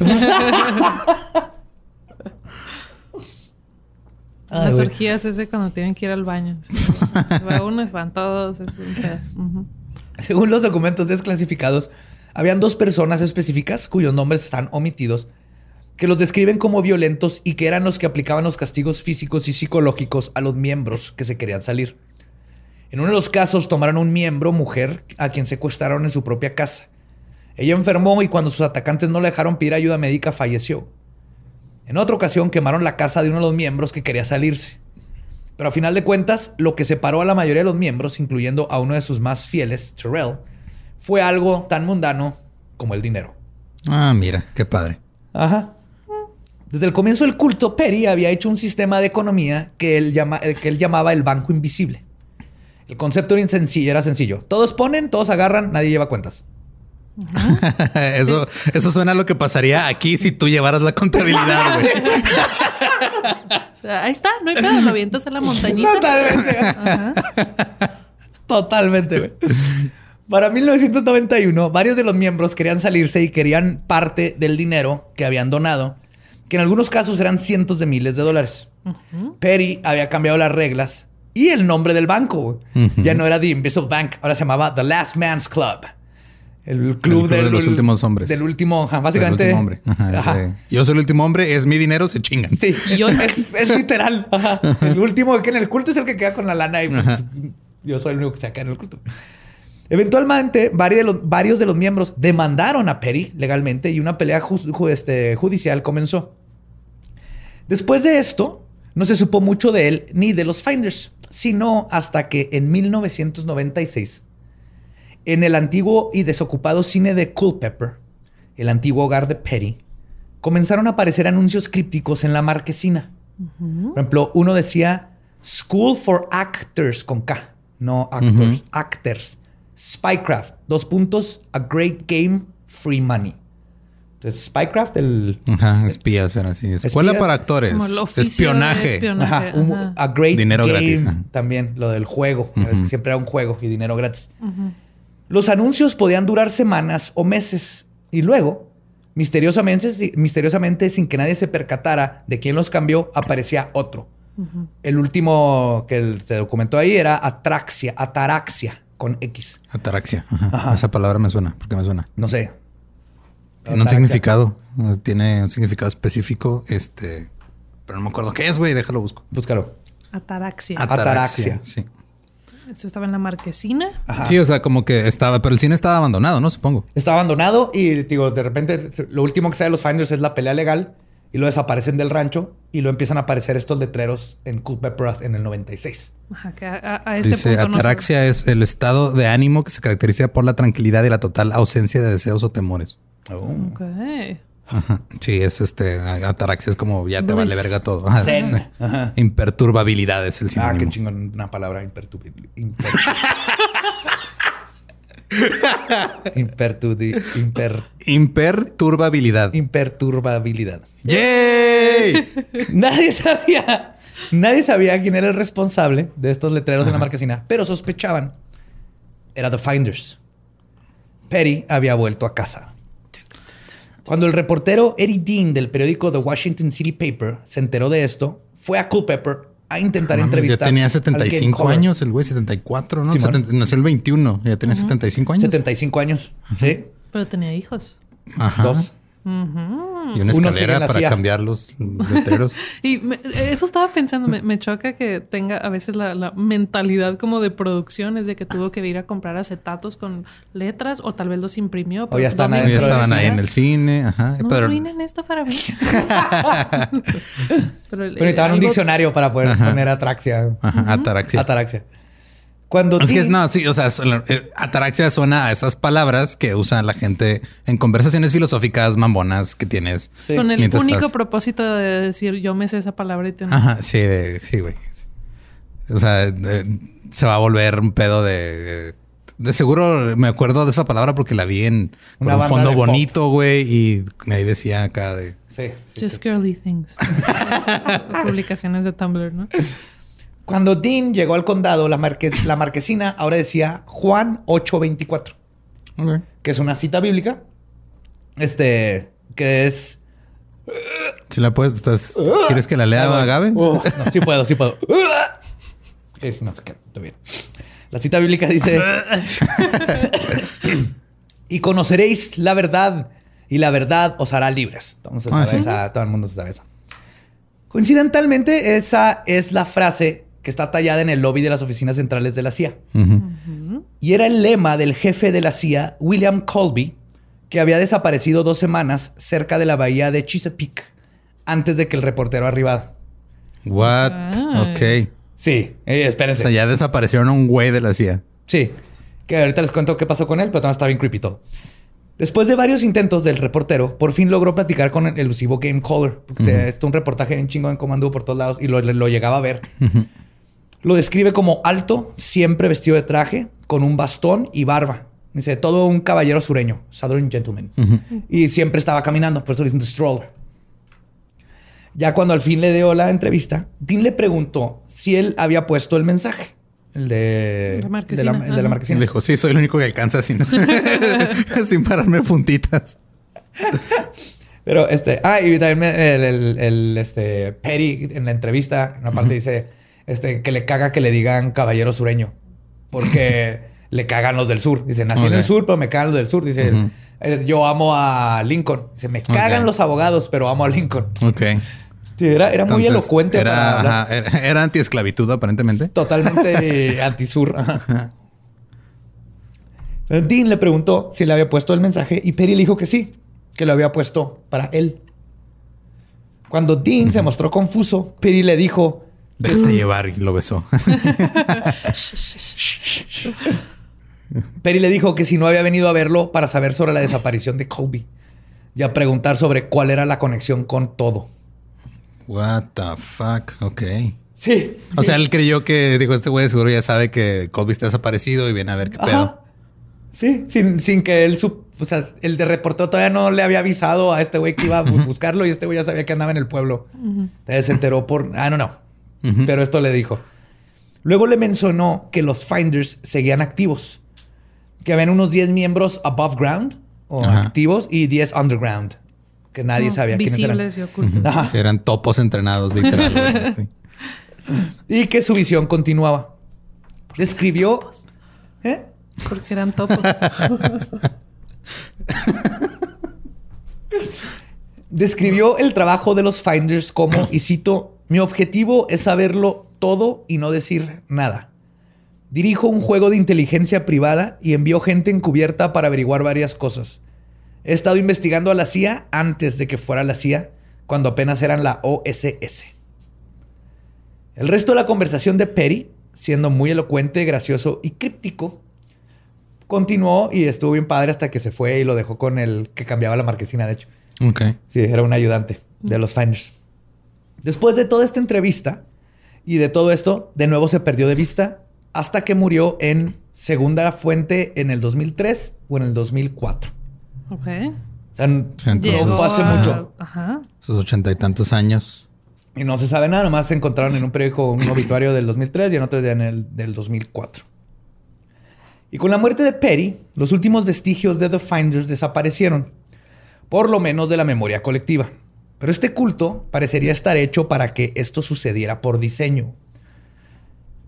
C: las orgías es de cuando tienen que ir al baño. Va uno, van todos.
B: Según los documentos desclasificados, habían dos personas específicas cuyos nombres están omitidos que los describen como violentos y que eran los que aplicaban los castigos físicos y psicológicos a los miembros que se querían salir. En uno de los casos tomaron un miembro, mujer, a quien secuestraron en su propia casa. Ella enfermó y cuando sus atacantes no le dejaron pedir ayuda médica, falleció. En otra ocasión quemaron la casa de uno de los miembros que quería salirse. Pero a final de cuentas, lo que separó a la mayoría de los miembros, incluyendo a uno de sus más fieles, Terrell, fue algo tan mundano como el dinero.
A: Ah, mira, qué padre.
B: Ajá. Desde el comienzo del culto, Perry había hecho un sistema de economía que él, que él llamaba el banco invisible. El concepto era sencillo, era sencillo. Todos ponen, todos agarran, nadie lleva cuentas. [LAUGHS]
A: eso, eso suena a lo que pasaría aquí si tú llevaras la contabilidad, güey.
C: ahí está, no hay nada, lo avientas en la montañita.
B: Totalmente. Totalmente, güey. Para 1991, varios de los miembros querían salirse y querían parte del dinero que habían donado, que en algunos casos eran cientos de miles de dólares. Perry había cambiado las reglas y el nombre del banco. Ya no era The Invisible Bank, ahora se llamaba The Last Man's Club. El club,
A: de los últimos hombres.
B: Del último, básicamente. último
A: hombre. Yo soy el último hombre, es mi dinero, se chingan.
B: Sí, yo, es, literal. El último que en el culto es el que queda con la lana y pues, yo soy el único que se queda en el culto. Eventualmente, varios de, los, varios de los miembros demandaron a Perry legalmente y una pelea este, judicial comenzó. Después de esto, no se supo mucho de él ni de los Finders, sino hasta que en 1996, en el antiguo y desocupado cine de Culpeper, el antiguo hogar de Perry, comenzaron a aparecer anuncios crípticos en la marquesina. Por ejemplo, uno decía School for Actors con K, no actors, actors. Spycraft, dos puntos, a great game, free money. Entonces, Spycraft, el.
A: Ajá, espías era así. Escuela para actores. espionaje.
B: Ajá, a great dinero gratis. También, lo del juego. que siempre era un juego y dinero gratis. Los anuncios podían durar semanas o meses. Y luego, misteriosamente, misteriosamente, sin que nadie se percatara de quién los cambió, aparecía otro. El último que se documentó ahí era Atraxia, Ataraxia con X.
A: Ataraxia. Ajá. Esa palabra me suena. ¿Por qué me suena?
B: No sé.
A: Tiene un significado. Tiene un significado específico. Este. Pero no me acuerdo qué es, güey. Déjalo busco.
B: Búscalo.
C: Ataraxia.
B: Ataraxia.
A: Sí.
C: Eso estaba en la marquesina.
A: Sí, o sea, como que estaba, pero el cine estaba abandonado, ¿no? Supongo.
B: Estaba abandonado y digo, de repente lo último que sale de los Finders es la pelea legal y lo desaparecen del rancho y lo empiezan a aparecer estos letreros en Culpeper en el 96.
C: Ajá, que a, este
A: Dice,
C: punto
A: ataraxia es el estado de ánimo que se caracteriza por la tranquilidad y la total ausencia de deseos o temores.
B: Oh.
C: Ok. [LAUGHS]
A: Sí, es este, ataraxia es como ya te vale verga todo.
B: Zen. [LAUGHS]
A: Imperturbabilidad es el sinónimo.
B: Ah, qué chingón, una palabra imperturbabilidad. Impertudi- imper-
A: Imperturbabilidad.
B: imperturbabilidad.
A: ¡Yay! [LAUGHS]
B: Nadie sabía, nadie sabía quién era el responsable de estos letreros en la marquesina, pero sospechaban. Era The Finders. Perry había vuelto a casa. Cuando el reportero Eddie Dean del periódico The Washington City Paper se enteró de esto, fue a Culpeper a intentar
A: Mames,
B: entrevistar.
A: ya tenía
B: al
A: 75
B: Game Caller.
A: años, el güey, 74, ¿no?
B: Simón.
A: 70 nació el 21, ya tenía 75 años.
B: 75 años. Sí.
C: Pero tenía hijos.
A: Ajá.
B: Dos.
A: Y una escalera para
B: CIA.
A: cambiar los letreros. [LAUGHS]
C: Y me- eso estaba pensando, me, me choca que tenga a veces la, la mentalidad como de producciones de que tuvo que ir a comprar acetatos con letras o tal vez los imprimió.
B: O ya están
C: ¿dónde-
A: ya estaban ahí en el cine, ajá.
C: No
A: pero
C: arruinen esto para mí. [LAUGHS] Pero,
B: necesitaban un
C: algo-
B: diccionario para poder poner atraxia.
A: ajá, ataraxia.
B: Ataraxia. Cuando
A: Es que
B: Dean-
A: no, sí, o sea, eh, ataraxia suena a esas palabras que usa la gente en conversaciones filosóficas mambonas que tienes.
B: Sí.
C: Con el único
A: estás-
C: propósito de decir yo me sé esa palabra y no.
A: Ajá, sí, de- sí, güey. O sea, eh, se va a volver un pedo de. De seguro me acuerdo de esa palabra porque la vi en con
B: Una
A: un fondo bonito, güey, y ahí decía acá de.
B: Sí, sí,
C: Just
B: sí.
C: girly things. [LAUGHS] Publicaciones de Tumblr, ¿no?
B: Cuando Dean llegó al condado, la, marque- la marquesina ahora decía Juan 8:24,
A: Ok.
B: que es una cita bíblica. Este, que es.
A: Si la puedes, estás, ¿quieres que la lea
B: Ah, bueno.
A: Gabe?
B: Uh, no, sí puedo, sí puedo. No sé qué, todo bien. La cita bíblica dice: Y conoceréis la verdad, y la verdad os hará libres. Entonces,
A: Ah, sí.
B: esa- todo el mundo se sabe esa. Coincidentalmente, esa es la frase que está tallada en el lobby de las oficinas centrales de la CIA. Y era el lema del jefe de la CIA, William Colby, que había desaparecido dos semanas cerca de la bahía de Chesapeake antes de que el reportero arribara.
A: What?
C: Ay.
A: Ok.
B: Sí, eh,
A: O
B: espérense.
A: sea, ya desaparecieron a un güey de la CIA.
B: Sí, que ahorita les cuento qué pasó con él, pero también está bien creepy todo. Después de varios intentos del reportero, por fin logró platicar con el elusivo Game Caller. Porque está un reportaje en chingo en comando por todos lados y lo, lo llegaba a ver. Lo describe como alto, siempre vestido de traje, con un bastón y barba. Dice, todo un caballero sureño, Southern Gentleman. Y siempre estaba caminando, por eso le dicen The Stroller. Ya cuando al fin le dio la entrevista, Dean le preguntó si él había puesto el mensaje. El de
C: La marquesina,
B: de la, el de la marquesina.
A: dijo, sí, soy el único que alcanza sin, [LAUGHS] [LAUGHS] sin pararme puntitas. [LAUGHS]
B: Pero este, ah, y también el, el- el, este, Perry en la entrevista, en una parte dice este, que le caga que le digan caballero sureño, porque [LAUGHS] le cagan los del sur. Dice, nací en el sur, pero me cagan los del sur. Dice, eh, yo amo a Lincoln. Dice, me cagan los abogados, pero amo a Lincoln.
A: Ok.
B: Sí, era, era muy elocuente
A: Era,
B: hablar.
A: ajá, era, era antiesclavitud, aparentemente.
B: Totalmente [LAUGHS] antisur. Dean le preguntó si le había puesto el mensaje y Perry le dijo que sí, que lo había puesto para él. Cuando Dean se mostró confuso, Perry le dijo,
A: Déjese llevar y lo besó. [LAUGHS]
B: Perry le dijo que si no había venido a verlo para saber sobre la desaparición de Kobe y a preguntar sobre cuál era la conexión con todo.
A: What the fuck? Ok.
B: Sí.
A: O sea, él creyó que, dijo, este güey seguro ya sabe que Kobe está desaparecido y viene a ver qué pedo.
B: Sí, sin, sin que él, sup- o sea, el de reportero todavía no le había avisado a este güey que iba a bu- [LAUGHS] buscarlo y este güey ya sabía que andaba en el pueblo. Entonces se enteró por, ah, no, no. Pero esto le dijo. Luego le mencionó que los Finders seguían activos, que habían unos 10 miembros above ground o
A: Ajá.
B: activos y 10 underground, que nadie
C: No,
B: sabía quiénes eran.
C: Y ocultos.
B: Ajá.
A: Que Eran topos entrenados, literal. [LAUGHS] Sí.
B: Y que su visión continuaba. Describió. ¿Eh?
C: Porque eran topos. [LAUGHS]
B: Describió el trabajo de los Finders como, y cito, mi objetivo es saberlo todo y no decir nada. Dirijo un juego de inteligencia privada y envío gente encubierta para averiguar varias cosas. He estado investigando a la CIA antes de que fuera la CIA, cuando apenas eran la OSS. El resto de la conversación de Perry, siendo muy elocuente, gracioso y críptico, continuó y estuvo bien padre hasta que se fue y lo dejó con el que cambiaba la marquesina, de hecho.
A: Ok.
B: Sí, era un ayudante de los Finders. Después de toda esta entrevista y de todo esto, de nuevo se perdió de vista hasta que murió en segunda fuente en el 2003 o en el 2004.
C: Ok.
B: O sea, no
C: Llegó
B: fue hace
C: a-
B: mucho.
C: Ajá.
A: Sus ochenta y tantos años.
B: Y no se sabe nada, nomás se encontraron en un periódico un obituario del 2003 y en otro en el del 2004. Y con la muerte de Perry, los últimos vestigios de The Finders desaparecieron, por lo menos de la memoria colectiva. Pero este culto parecería estar hecho para que esto sucediera por diseño.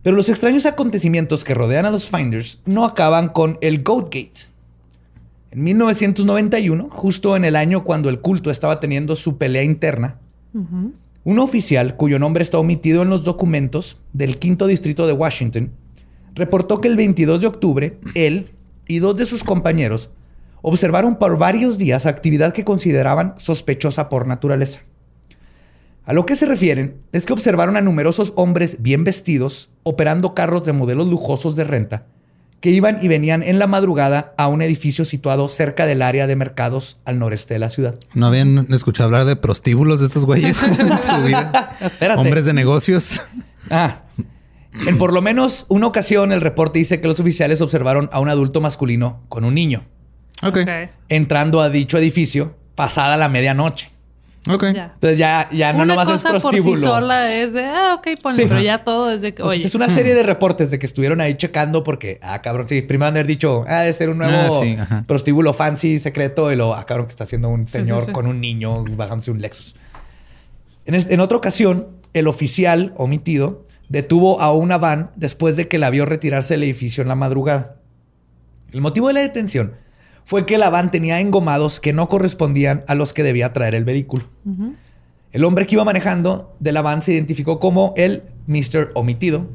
B: Pero los extraños acontecimientos que rodean a los Finders no acaban con el Goatgate. En 1991, justo en el año cuando el culto estaba teniendo su pelea interna, un oficial cuyo nombre está omitido en los documentos del quinto distrito de Washington reportó que el 22 de octubre él y dos de sus compañeros observaron por varios días actividad que consideraban sospechosa por naturaleza. A lo que se refieren es que observaron a numerosos hombres bien vestidos operando carros de modelos lujosos de renta que iban y venían en la madrugada a un edificio situado cerca del área de mercados al noreste de la ciudad.
A: ¿No habían escuchado hablar de prostíbulos de estos güeyes en su vida?
B: Espérate.
A: Hombres de negocios.
B: Ah. En por lo menos una ocasión el reporte dice que los oficiales observaron a un adulto masculino con un niño
A: Ok.
B: entrando a dicho edificio pasada la medianoche.
A: Ok.
C: Ya.
B: Entonces ya, ya no nomás es
C: cosa por sí
B: prostíbulo.
C: sola es de, ah, ok, ponle,
B: Sí.
C: pero ya todo es de que,
B: O sea,
C: oye,
B: es una serie de reportes de que estuvieron ahí checando porque, ah, cabrón, sí, primero han de haber dicho, ah, de ser un nuevo
A: Ah, sí,
B: prostíbulo fancy secreto y lo, ah, cabrón, que está haciendo un
C: Sí,
B: señor
C: sí, sí.
B: con un niño bajándose un Lexus. En, es- en otra ocasión, el oficial omitido detuvo a una van después de que la vio retirarse del edificio en la madrugada. El motivo de la detención fue que la van tenía engomados que no correspondían a los que debía traer el vehículo. El hombre que iba manejando de la van se identificó como el Mr. Omitido.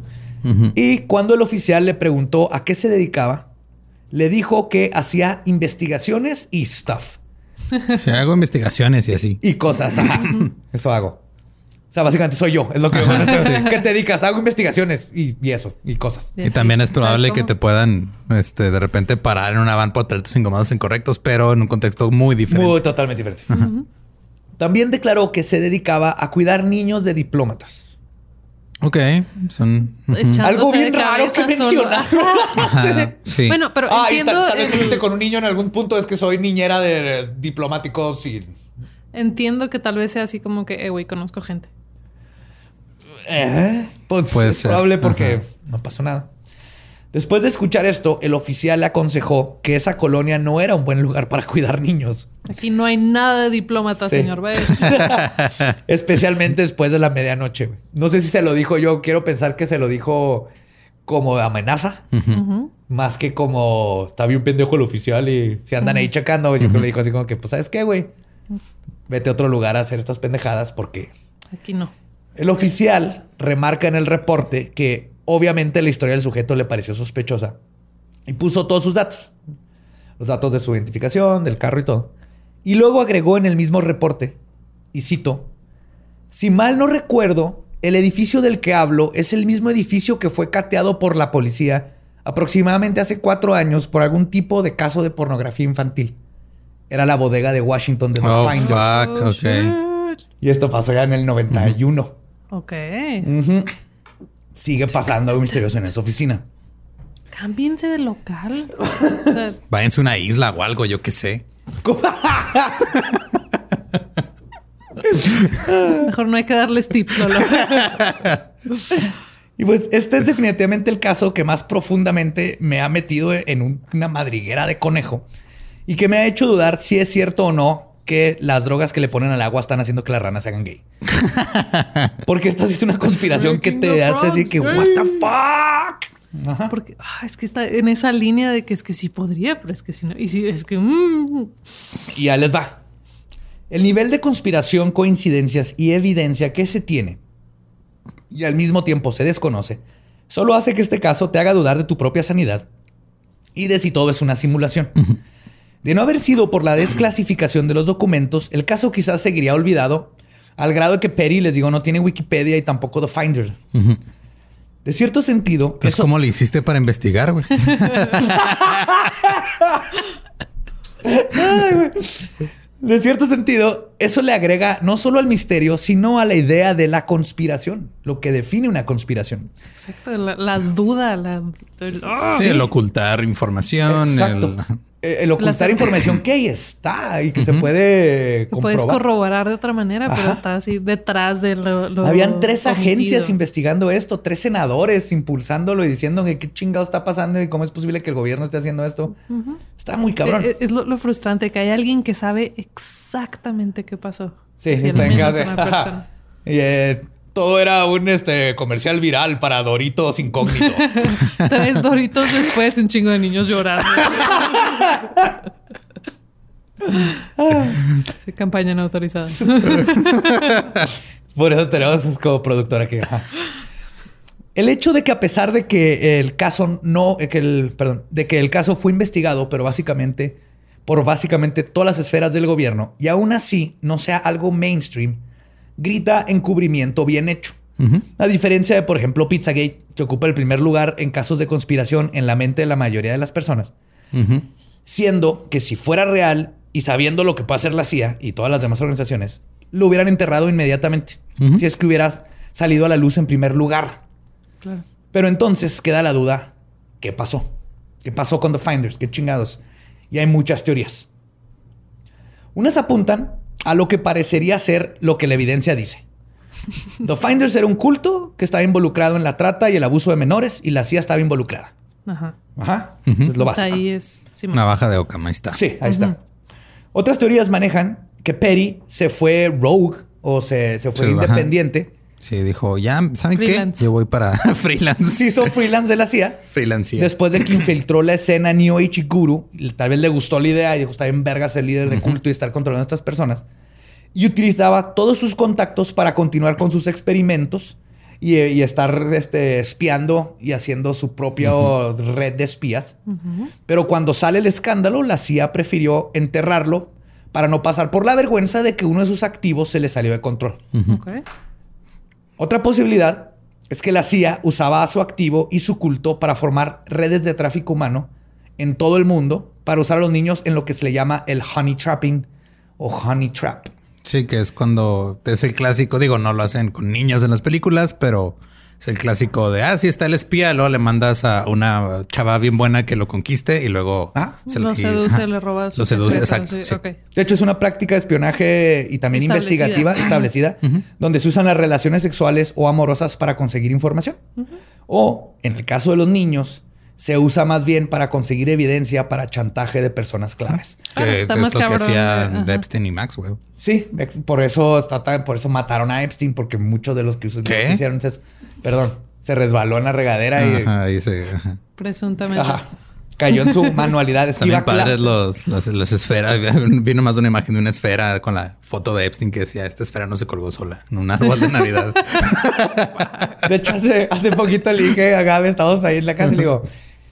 B: Y cuando el oficial le preguntó a qué se dedicaba, le dijo que hacía investigaciones y stuff.
A: Hago investigaciones y así.
B: Y cosas. Eso hago. O sea, básicamente soy yo. Es lo que... [LAUGHS] ¿Qué te dedicas? Hago investigaciones y, y eso. Y cosas.
A: Y también es probable
C: ¿Sabes
A: que te puedan, este, de repente parar en una van por traer tus incomodados incorrectos, pero en un contexto muy diferente.
B: Muy totalmente diferente. También declaró que se dedicaba a cuidar niños de diplómatas.
A: Ok, son.
B: Algo bien raro que
C: cabeza solo.
B: mencionar. [LAUGHS]
A: Ajá, sí.
C: Bueno, pero
B: Ah, y
C: entiendo,
B: tal, tal vez
C: el-
B: con un niño en algún punto es que soy niñera de diplomáticos y...
C: entiendo que tal vez sea así como que, eh, güey, conozco gente.
B: Eh, pues
A: Puede
B: es
A: ser.
B: probable porque
A: Ajá.
B: no pasó nada. Después de escuchar esto, el oficial le aconsejó que esa colonia no era un buen lugar para cuidar niños,
C: Aquí no hay nada de diplomata,
B: Sí.
C: señor. ¿ves? [LAUGHS]
B: especialmente después de la medianoche. No sé si se lo dijo yo, quiero pensar que se lo dijo como amenaza,
C: Ujú.
B: más que como está bien pendejo el oficial y si andan ahí checando, yo creo que le dijo así como que, pues, ¿sabes qué, güey? Vete a otro lugar a hacer estas pendejadas porque
C: Aquí no.
B: El oficial remarca en el reporte que obviamente la historia del sujeto le pareció sospechosa y puso todos sus datos. Los datos de su identificación, del carro y todo. Y luego agregó en el mismo reporte, y cito, si mal no recuerdo, el edificio del que hablo es el mismo edificio que fue cateado por la policía aproximadamente hace cuatro años por algún tipo de caso de pornografía infantil. Era la bodega de Washington de The
A: Oh,
B: Finders.
A: fuck,
C: Oh.
B: Y esto pasó ya en el 91.
C: Ok.
B: Sigue pasando algo misterioso en esa oficina.
C: Cámbiense de local. [LAUGHS] O sea,
A: Váyanse a una isla o algo, yo qué sé.
C: mejor no hay que darles tips solo.
B: Y pues este es definitivamente el caso que más profundamente me ha metido en un- una madriguera de conejo y que me ha hecho dudar si es cierto o no que las drogas que le ponen al agua están haciendo que las ranas se hagan gay. [LAUGHS] Porque esta sí es una conspiración que te hace así que, what the fuck. Ajá.
C: Porque ah, es que está en esa línea de que es que sí podría, pero es que sí no. Y sí, es que. mm,
B: Y ya les va. El nivel de conspiración, coincidencias y evidencia que se tiene y al mismo tiempo se desconoce, solo hace que este caso te haga dudar de tu propia sanidad y de si todo es una simulación. De no haber sido por la desclasificación de los documentos, el caso quizás seguiría olvidado, al grado de que Perry, les digo, no tiene Wikipedia y tampoco The Finder. De cierto sentido,
A: Entonces,
B: eso-
A: ¿cómo le hiciste para investigar, [LAUGHS] güey?
B: De cierto sentido, eso le agrega no solo al misterio, sino a la idea de la conspiración, lo que define una conspiración.
C: Exacto, la, la duda, la... el-.
A: Sí, el ocultar información.
B: Exacto.
A: el-
B: El ocultar información que ahí está y que se puede
C: que puedes
B: comprobar.
C: corroborar de otra manera, pero está así detrás de lo... lo
B: Habían tres
C: omitido.
B: agencias investigando esto, tres senadores impulsándolo y diciendo que qué chingado está pasando y cómo es posible que el gobierno esté haciendo esto. Está muy cabrón.
C: Eh, eh, Es, lo, lo frustrante que hay alguien que sabe exactamente qué pasó.
B: sí, está en casa. [LAUGHS] Y, eh, todo era un este, comercial viral para Doritos incógnito. [LAUGHS]
C: Tres doritos después, un chingo de niños llorando. [LAUGHS] Sí, campaña no autorizada. [LAUGHS]
B: Por eso tenemos como productora aquí. Ajá. El hecho de que a pesar de que el caso no, eh, que el, perdón, de que el caso fue investigado, pero básicamente por básicamente todas las esferas del gobierno, y aún así no sea algo mainstream, grita encubrimiento bien hecho. A diferencia de, por ejemplo, Pizzagate, que ocupa el primer lugar en casos de conspiración en la mente de la mayoría de las personas, siendo que si fuera real y sabiendo lo que puede hacer la CIA y todas las demás organizaciones, lo hubieran enterrado inmediatamente, si es que hubiera salido a la luz en primer lugar.
C: Claro.
B: Pero entonces queda la duda, ¿qué pasó? ¿Qué pasó con The Finders? ¿Qué chingados? Y hay muchas teorías. Unas apuntan a lo que parecería ser lo que la evidencia dice. [LAUGHS] The Finders era un culto que estaba involucrado en la trata y el abuso de menores y la CIA estaba involucrada.
C: Ajá.
B: Ajá. Es lo básico.
C: ahí es... sí,
A: Una baja de Ockham, ahí está.
B: Sí, ahí está. Otras teorías manejan que Perry se fue rogue o se, se fue
A: Sí, ajá.
B: independiente.
A: Sí, dijo, ya, ¿saben
C: Freelance.
A: qué? Yo voy para [LAUGHS] freelance.
B: Se hizo freelance de la CIA.
A: freelance. yeah.
B: Después de que infiltró la escena New Age y Guru, y tal vez le gustó la idea y dijo, está bien verga ser líder de culto y estar controlando a estas personas. Y utilizaba todos sus contactos para continuar con sus experimentos y, y estar este, espiando y haciendo su propia red de espías. Pero cuando sale el escándalo, la CIA prefirió enterrarlo para no pasar por la vergüenza de que uno de sus activos se le salió de control.
C: Ok.
B: Otra posibilidad es que la CIA usaba a su activo y su culto para formar redes de tráfico humano en todo el mundo para usar a los niños en lo que se le llama el honey trapping o honey trap.
A: Sí, que es cuando es el clásico, digo, no lo hacen con niños en las películas, pero es el clásico de, ah, sí está el espía, luego le mandas a una chava bien buena que lo conquiste y luego
B: Ah.
C: Lo
A: y-
C: seduce,
A: ajá.
C: le roba su
A: Lo seduce,
C: secreto,
A: exacto.
C: sí,
A: sí.
C: ok.
B: De hecho, es una práctica de espionaje y también
C: Establecida.
B: investigativa establecida, donde se usan las relaciones sexuales o amorosas para conseguir información. O, en el caso de los niños, se usa más bien para conseguir evidencia para chantaje de personas claves.
C: Ah,
A: Que
C: está
A: es
C: más
A: lo que
C: cabrón,
A: hacían. Epstein y Maxwell.
B: Sí, por eso, por eso mataron a Epstein, porque muchos de los que hicieron, es- perdón, se resbaló en la regadera y
A: Ajá, ahí se- ajá.
C: Presuntamente.
B: Ajá. Cayó en su manualidad. Es [LAUGHS] que
A: También padres los, las, las esferas. [LAUGHS] Vino más una imagen de una esfera con la foto de Epstein que decía, esta esfera no se colgó sola en un árbol de Navidad. [LAUGHS]
B: De hecho, hace, hace poquito le dije a Gabe, estábamos ahí en la casa y le digo,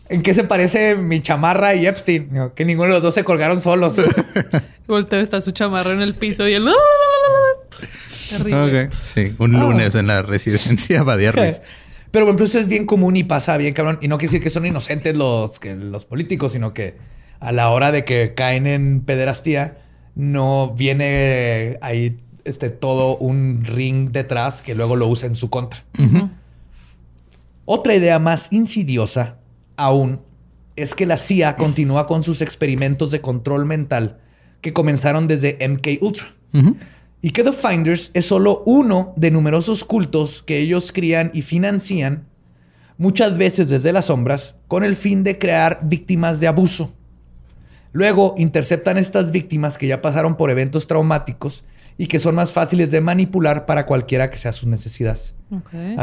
B: ¿en qué se parece mi chamarra y Epstein? Digo, que ninguno de los dos se colgaron solos. [LAUGHS]
C: Volteo, está su chamarra en el piso y el... [LAUGHS] Terrible.
A: ok. Sí, un lunes en la residencia Ruiz. [LAUGHS]
B: Pero ejemplo, eso es bien común y pasa bien, cabrón. Y no quiere decir que son inocentes los, que, los políticos, sino que a la hora de que caen en pederastía, no viene ahí este, todo un ring detrás que luego lo usa en su contra. Otra idea más insidiosa aún es que la CIA continúa con sus experimentos de control mental que comenzaron desde MK Ultra. Y que The Finders es solo uno de numerosos cultos que ellos crían y financian, muchas veces desde las sombras, con el fin de crear víctimas de abuso. Luego interceptan estas víctimas que ya pasaron por eventos traumáticos y que son más fáciles de manipular para cualquiera que sea sus necesidades.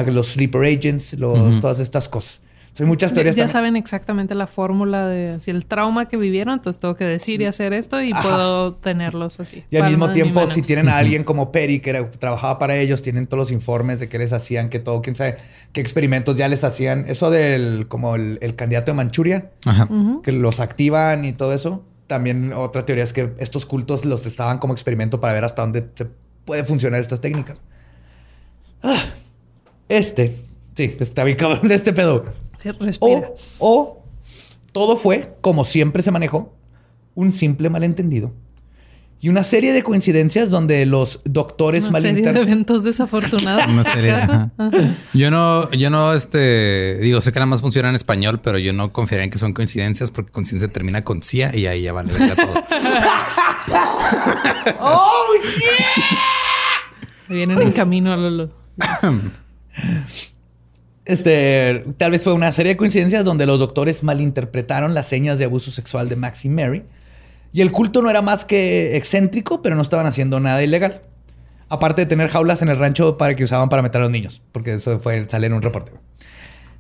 B: Los sleeper agents, los, todas estas cosas. O sea, hay muchas teorías.
C: ya saben exactamente la fórmula de si el trauma que vivieron, entonces tengo que decir y hacer esto y
B: Ajá.
C: puedo tenerlos así.
B: Y al mismo tiempo, si tienen a alguien como Perry que era- trabajaba para ellos, tienen todos los informes de qué les hacían, qué todo, quién sabe qué experimentos ya les hacían. Eso del como el, el candidato de Manchuria,
A: Ajá.
B: que los activan y todo eso. También otra teoría es que estos cultos los estaban como experimento para ver hasta dónde se puede funcionar estas técnicas. Ah, este, sí, está bien cabrón [LAUGHS] este pedo.
C: Respira.
B: O, o todo fue, como siempre se manejó, un simple malentendido. y una serie de coincidencias donde los doctores
C: Una serie de eventos desafortunados.
A: Una serie, ajá. Yo no, yo no, este, digo, sé que nada más funciona en español, pero yo no confiaría en que son coincidencias porque coincidencia termina con CIA y ahí ya vale verga todo. [LAUGHS]
B: ¡Oh,
C: Vienen en camino a Lolo. [LAUGHS]
B: Este, tal vez fue una serie de coincidencias donde los doctores malinterpretaron las señas de abuso sexual de Max y Mary. Y el culto no era más que excéntrico, pero no estaban haciendo nada ilegal. Aparte de tener jaulas en el rancho para que usaban para meter a los niños, porque eso fue sale en un reporte.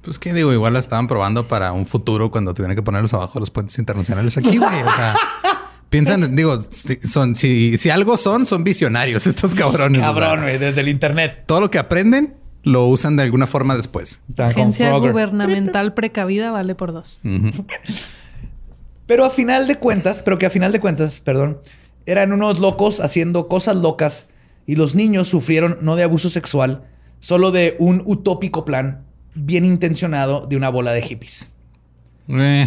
A: Pues que digo, igual la estaban probando para un futuro cuando tuvieran que ponerlos abajo de los puentes internacionales aquí, güey. O sea, [LAUGHS] piensan, digo, si- son, si, si algo son, son visionarios estos cabrones. o sea,
B: Cabrón, güey, desde el internet.
A: todo lo que aprenden lo usan de alguna forma después.
C: Agencia gubernamental precavida vale por dos. [LAUGHS]
B: Pero a final de cuentas, pero que a final de cuentas, perdón, eran unos locos haciendo cosas locas y los niños sufrieron no de abuso sexual, solo de un utópico plan bien intencionado de una bola de hippies.
A: Eh,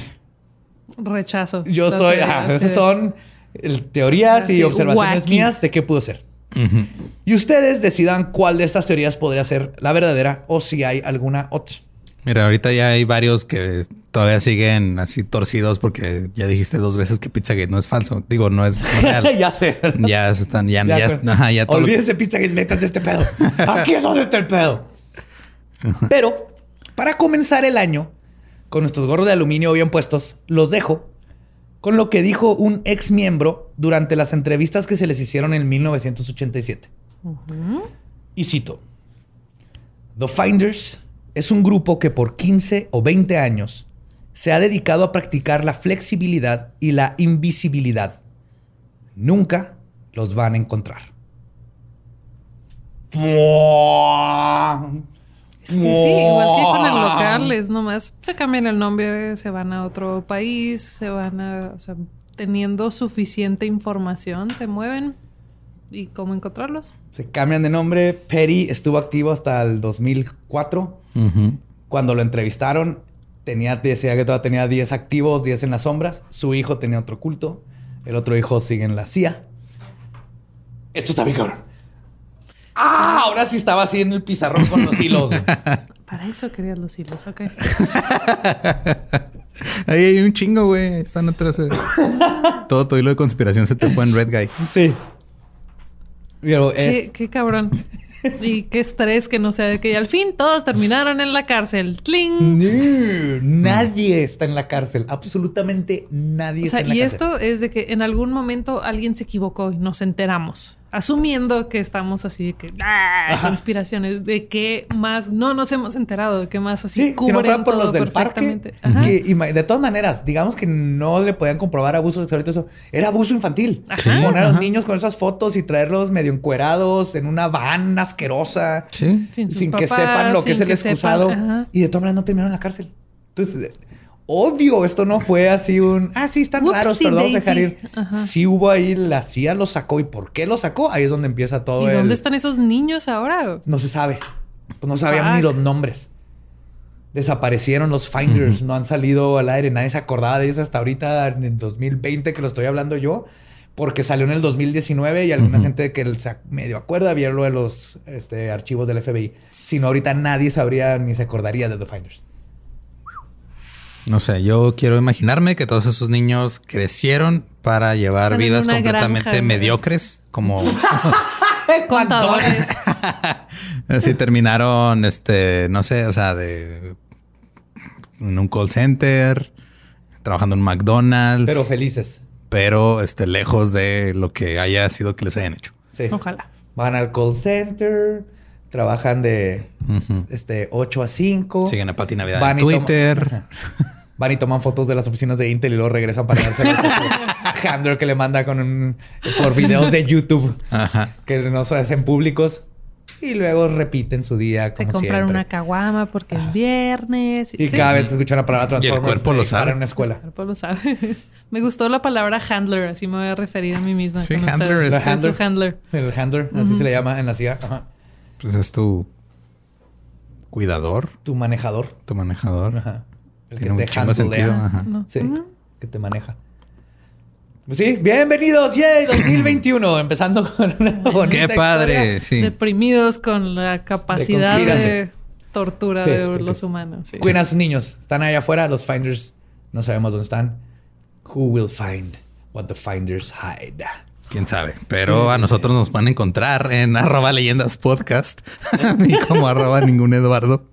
C: Rechazo.
B: Yo estoy, ajá, esas son el- teorías
C: Así,
B: y observaciones
C: wacky.
B: mías de qué pudo ser. Y ustedes decidan cuál de estas teorías podría ser la verdadera o si hay alguna otra.
A: Mira, ahorita ya hay varios que todavía siguen así torcidos porque ya dijiste dos veces que Pizzagate no es falso. Digo, no es [LAUGHS] real.
B: ya sé.
A: ya están, ya,
B: Ya,
A: ya,
B: pero-
A: ajá, ya todo lo-
B: Olvídense pizza que metas este pedo. [LAUGHS] Aquí es donde está el pedo. Pero para comenzar el año, con nuestros gorros de aluminio bien puestos, los dejo con lo que dijo un ex miembro durante las entrevistas que se les hicieron en 1987. Y cito: The Finders es un grupo que por 15 o 20 años se ha dedicado a practicar la flexibilidad y la invisibilidad. Nunca los van a encontrar.
C: Es que sí, igual que con el local, es nomás se cambian el nombre, se van a otro país, se van a, o sea, teniendo suficiente información, se mueven. ¿Y cómo encontrarlos?
B: Se cambian de nombre. Perry estuvo activo hasta el 2004.
A: Ujú.
B: Cuando lo entrevistaron, tenía, decía que todavía tenía 10 activos, 10 en las sombras. Su hijo tenía otro culto. El otro hijo sigue en la CIA. Esto está bien, cabrón. Ah, ahora sí estaba así en el pizarrón con los hilos. [LAUGHS]
C: Para eso querías los hilos, ok. [LAUGHS]
A: Ahí hay un chingo, güey. Están atrás. de- [LAUGHS] todo tu hilo de conspiración se te fue en Red Guy.
B: sí. Pero
C: Qué,
B: es,
C: qué cabrón. Y qué estrés que no sea de que al fin todos terminaron en la cárcel. ¡Tling!
B: No, nadie está en la cárcel. Absolutamente nadie
C: O sea,
B: está en la
C: y
B: cárcel.
C: esto es de que en algún momento alguien se equivocó y nos enteramos. Asumiendo que estamos así de que ¡ah! conspiraciones, de qué más no nos hemos enterado, de qué más así
B: Sí, si
C: cubren
B: no fuera por
C: todo
B: los del parque,
C: perfectamente. Ajá.
B: que ima- de todas maneras, digamos que no le podían comprobar abuso sexual y todo eso. Era abuso infantil.
C: Ajá.
B: Poner a los niños con esas fotos y traerlos medio encuerados en una van asquerosa.
A: Sí.
C: Sin
B: que sepan lo que es el excusado. Y de todas maneras no terminaron en la cárcel. Entonces, obvio, esto no fue así un... Ah, sí, están
C: Whoopsie
B: raros, pero vamos a dejar
C: daisy.
B: ir.
C: Ajá.
B: Sí hubo ahí, la CIA lo sacó. ¿Y por qué lo sacó? Ahí es donde empieza todo
C: ¿Y
B: el...
C: dónde están esos niños ahora?
B: No se sabe. Pues no sabían ni los nombres. Desaparecieron los finders, no han salido al aire, nadie se acordaba de ellos hasta ahorita en el 2020 que lo estoy hablando yo, porque salió en el 2019 y alguna gente que se medio acuerda vio lo de los este, archivos del FBI. Si no, ahorita nadie sabría ni se acordaría de The Finders.
A: No sé, yo quiero imaginarme que todos esos niños crecieron para llevar
C: Están
A: vidas completamente
C: granja,
A: mediocres, como [LAUGHS]
C: Contadores. [LAUGHS]
A: así terminaron, este, no sé, o sea, de en un call center, trabajando en McDonald's,
B: Pero felices.
A: pero este, lejos de lo que haya sido que les hayan hecho.
B: Sí.
C: Ojalá.
B: Van al call center, trabajan de este, 8 a 5.
A: Siguen a Pati Navidad
B: Van
A: en Twitter.
B: Van y toman fotos de las oficinas de Intel y luego regresan para darse a [LAUGHS] Handler que le manda con un, por videos de YouTube
A: Ajá.
B: que no se hacen públicos y luego repiten su día
C: Se
B: como
C: compraron
B: siempre.
C: una caguama porque es viernes.
B: Y
C: Sí.
B: cada vez que escuchan la palabra
A: Y el
B: Transformers
A: cuerpo lo sabe.
B: en una escuela.
C: El cuerpo lo sabe. [LAUGHS] Me gustó la palabra handler, así me voy a referir a mí misma.
A: Sí, handler es-
C: Soy
B: handler.
C: su handler.
B: El handler, así se le llama en la CIA. Ajá.
A: Pues es tu cuidador,
B: Tu manejador.
A: tu manejador.
B: Ajá. El
A: Tiene un
B: te handlea.
A: sentido. Ajá.
C: No.
B: Sí,
C: Ujú.
B: que te maneja. Sí, bienvenidos, yay, [CLEARS THROAT] 2021, empezando con una bonita
A: Qué padre,
B: historia.
A: sí.
C: Deprimidos con la capacidad de, tortura
B: Sí,
C: de
B: sí,
C: los
B: que-
C: humanos. sí.
B: Cuiden a sus niños, están allá afuera, los finders no sabemos dónde están. Who will find what the finders hide?
A: Quién sabe. Pero a nosotros nos van a encontrar en [LAUGHS] arroba leyendas podcast. [LAUGHS] Mí como arroba ningún Eduardo.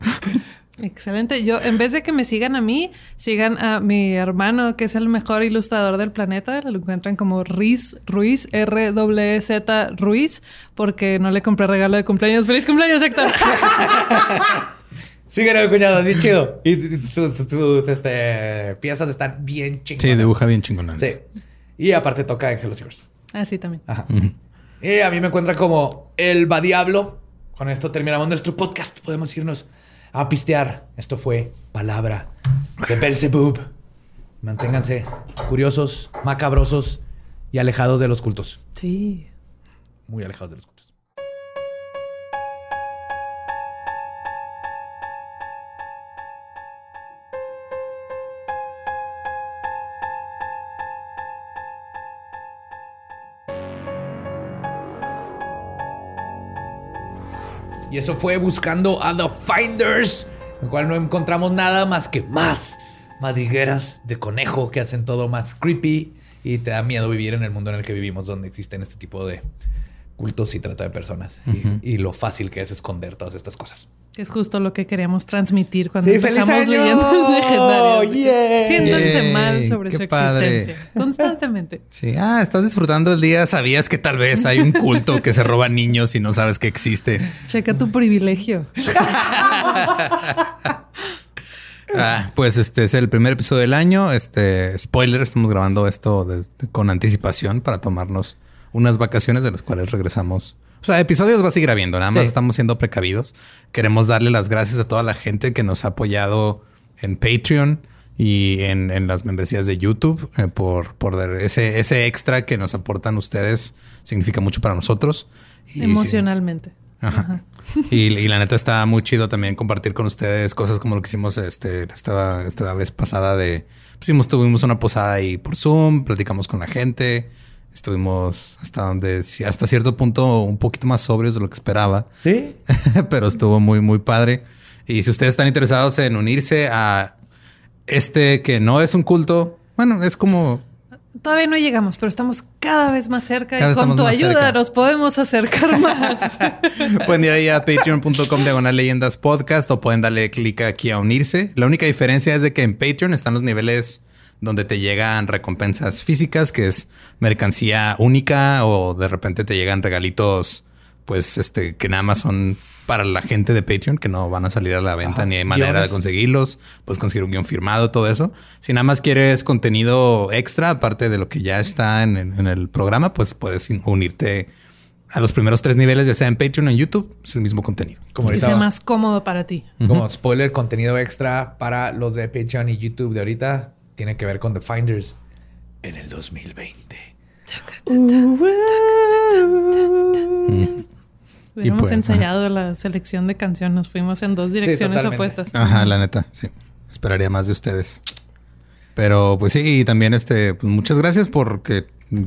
C: Excelente. Yo, en vez de que me sigan a mí, sigan a mi hermano, que es el mejor ilustrador del planeta. Lo encuentran como Riz Ruiz, R-W-Z Ruiz, porque no le compré regalo de cumpleaños. ¡Feliz cumpleaños, Héctor!
B: Sígueme, cuñado, es bien chido. Y sus este, piezas están bien chingadas.
A: Sí, dibuja bien chingón.
B: Sí. Y aparte toca en Hello Seekers.
C: Ah, sí, también.
B: Ajá. Y a mí me encuentra como el va diablo. Con esto terminamos nuestro podcast. Podemos irnos a pistear. Esto fue Palabra de Belzebub. Manténganse curiosos, macabrosos y alejados de los cultos.
C: Sí.
B: Muy alejados de los cultos. Y eso fue buscando a The Finders, en el cual no encontramos nada más que más madrigueras de conejo que hacen todo más creepy y te da miedo vivir en el mundo en el que vivimos, donde existen este tipo de cultos y trata de personas y, y lo fácil que es esconder todas estas cosas.
C: Que es justo lo que queríamos transmitir cuando
B: Sí, ¡feliz
C: empezamos
B: año!
C: leyendas legendarias. [LAUGHS]
B: ¡Yay!
C: Siéntanse mal sobre
A: qué
C: su
A: padre.
C: existencia. [LAUGHS] Constantemente.
A: Sí, ah, estás disfrutando el día. Sabías que tal vez hay un culto que se roba niños y no sabes que existe.
C: Checa tu privilegio. [LAUGHS]
A: Ah, pues este es el primer episodio del año. Este spoiler, estamos grabando esto desde- con anticipación para tomarnos unas vacaciones de las cuales regresamos. O sea, episodios va a seguir habiendo, nada más
B: Sí.
A: estamos siendo precavidos. Queremos darle las gracias a toda la gente que nos ha apoyado en Patreon y en, en las membresías de YouTube eh, por, por ese, ese extra que nos aportan ustedes. Significa mucho para nosotros. Y sí-
C: Emocionalmente.
A: Ajá. Y, y la neta está muy chido también compartir con ustedes cosas como lo que hicimos este, esta, esta vez pasada de... Pues tuvimos una posada ahí por Zoom, platicamos con la gente, estuvimos hasta donde, hasta cierto punto un poquito más sobrios de lo que esperaba,
B: ¿Sí? [LAUGHS]
A: pero estuvo muy, muy padre. Y si ustedes están interesados en unirse a este que no es un culto, bueno, es como
C: Todavía no llegamos, pero estamos cada vez más cerca
A: Cada
C: y con tu ayuda
A: cerca.
C: nos podemos acercar [LAUGHS] más.
A: Pueden ir ahí a patreon.com diagonal leyendas podcast o pueden darle clic aquí a unirse. La única diferencia es de que en Patreon están los niveles donde te llegan recompensas físicas, que es mercancía única o de repente te llegan regalitos, pues este, que nada más son para la gente de Patreon, que no van a salir a la venta
B: Ajá.
A: ni hay manera
B: Guiones.
A: de conseguirlos. Puedes conseguir un guion firmado, todo eso. Si nada más quieres contenido extra, aparte de lo que ya está en, en- en el programa, pues puedes unirte a los primeros tres niveles, ya sea en Patreon o en YouTube. Es el mismo contenido.
B: Como
C: que sea más cómodo para ti.
B: Como spoiler, contenido extra para los de Patreon y YouTube de ahorita tiene que ver con The Finders en el 2020.
C: Hubiéramos
A: pues,
C: ensayado la selección de canciones. Nos fuimos en dos direcciones opuestas.
A: Ajá, la neta, sí. Esperaría más de ustedes. Pero pues sí, y también este, pues, muchas gracias porque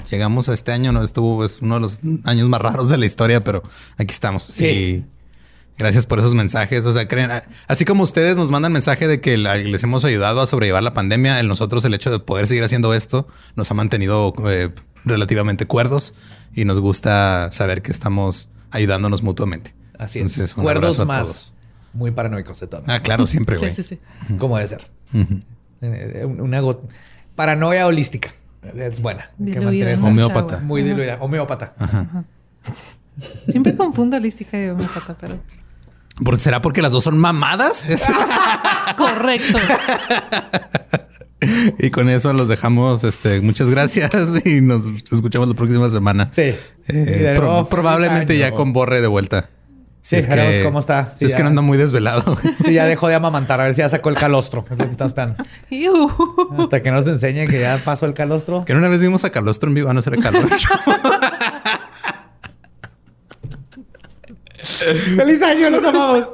A: llegamos a este año, no estuvo es uno de los años más raros de la historia, pero aquí estamos.
B: Sí.
A: Y gracias por esos mensajes. O sea, creen, así como ustedes nos mandan mensaje de que la- les hemos ayudado a sobrellevar la pandemia, en nosotros el hecho de poder seguir haciendo esto nos ha mantenido eh, relativamente cuerdos y nos gusta saber que estamos ayudándonos mutuamente.
B: Así es.
A: Entonces, un
B: Cuerdos
A: abrazo a
B: más
A: todos.
B: muy paranoicos de todo.
A: Ah, claro, siempre, güey.
C: Sí, sí, sí. [LAUGHS]
B: Como debe ser.
A: Ujú.
B: Eh, Una go- paranoia holística. Es buena. Que
C: Diluida
A: Homeópata.
B: Muy
C: Ajá.
B: diluida. Homeópata.
C: Siempre confundo holística y homeópata, pero...
A: ¿Por- ¿Será porque las dos son mamadas? [LAUGHS]
C: Correcto. [LAUGHS]
A: y con eso los dejamos. Este, muchas gracias y nos escuchamos la próxima semana.
B: Sí.
A: Eh, pro- probablemente ya con Borre de vuelta.
B: Sí, veremos cómo está.
A: Si es que no anda muy desvelado. [LAUGHS]
B: Sí, ya dejó de amamantar. A ver si ya sacó el calostro. Es lo que estamos esperando. Hasta que nos enseñe que ya pasó el calostro.
A: que una vez vimos a Carlostro en vivo, ah, no será Carlostro.
B: ¡Feliz año! ¡Los amamos!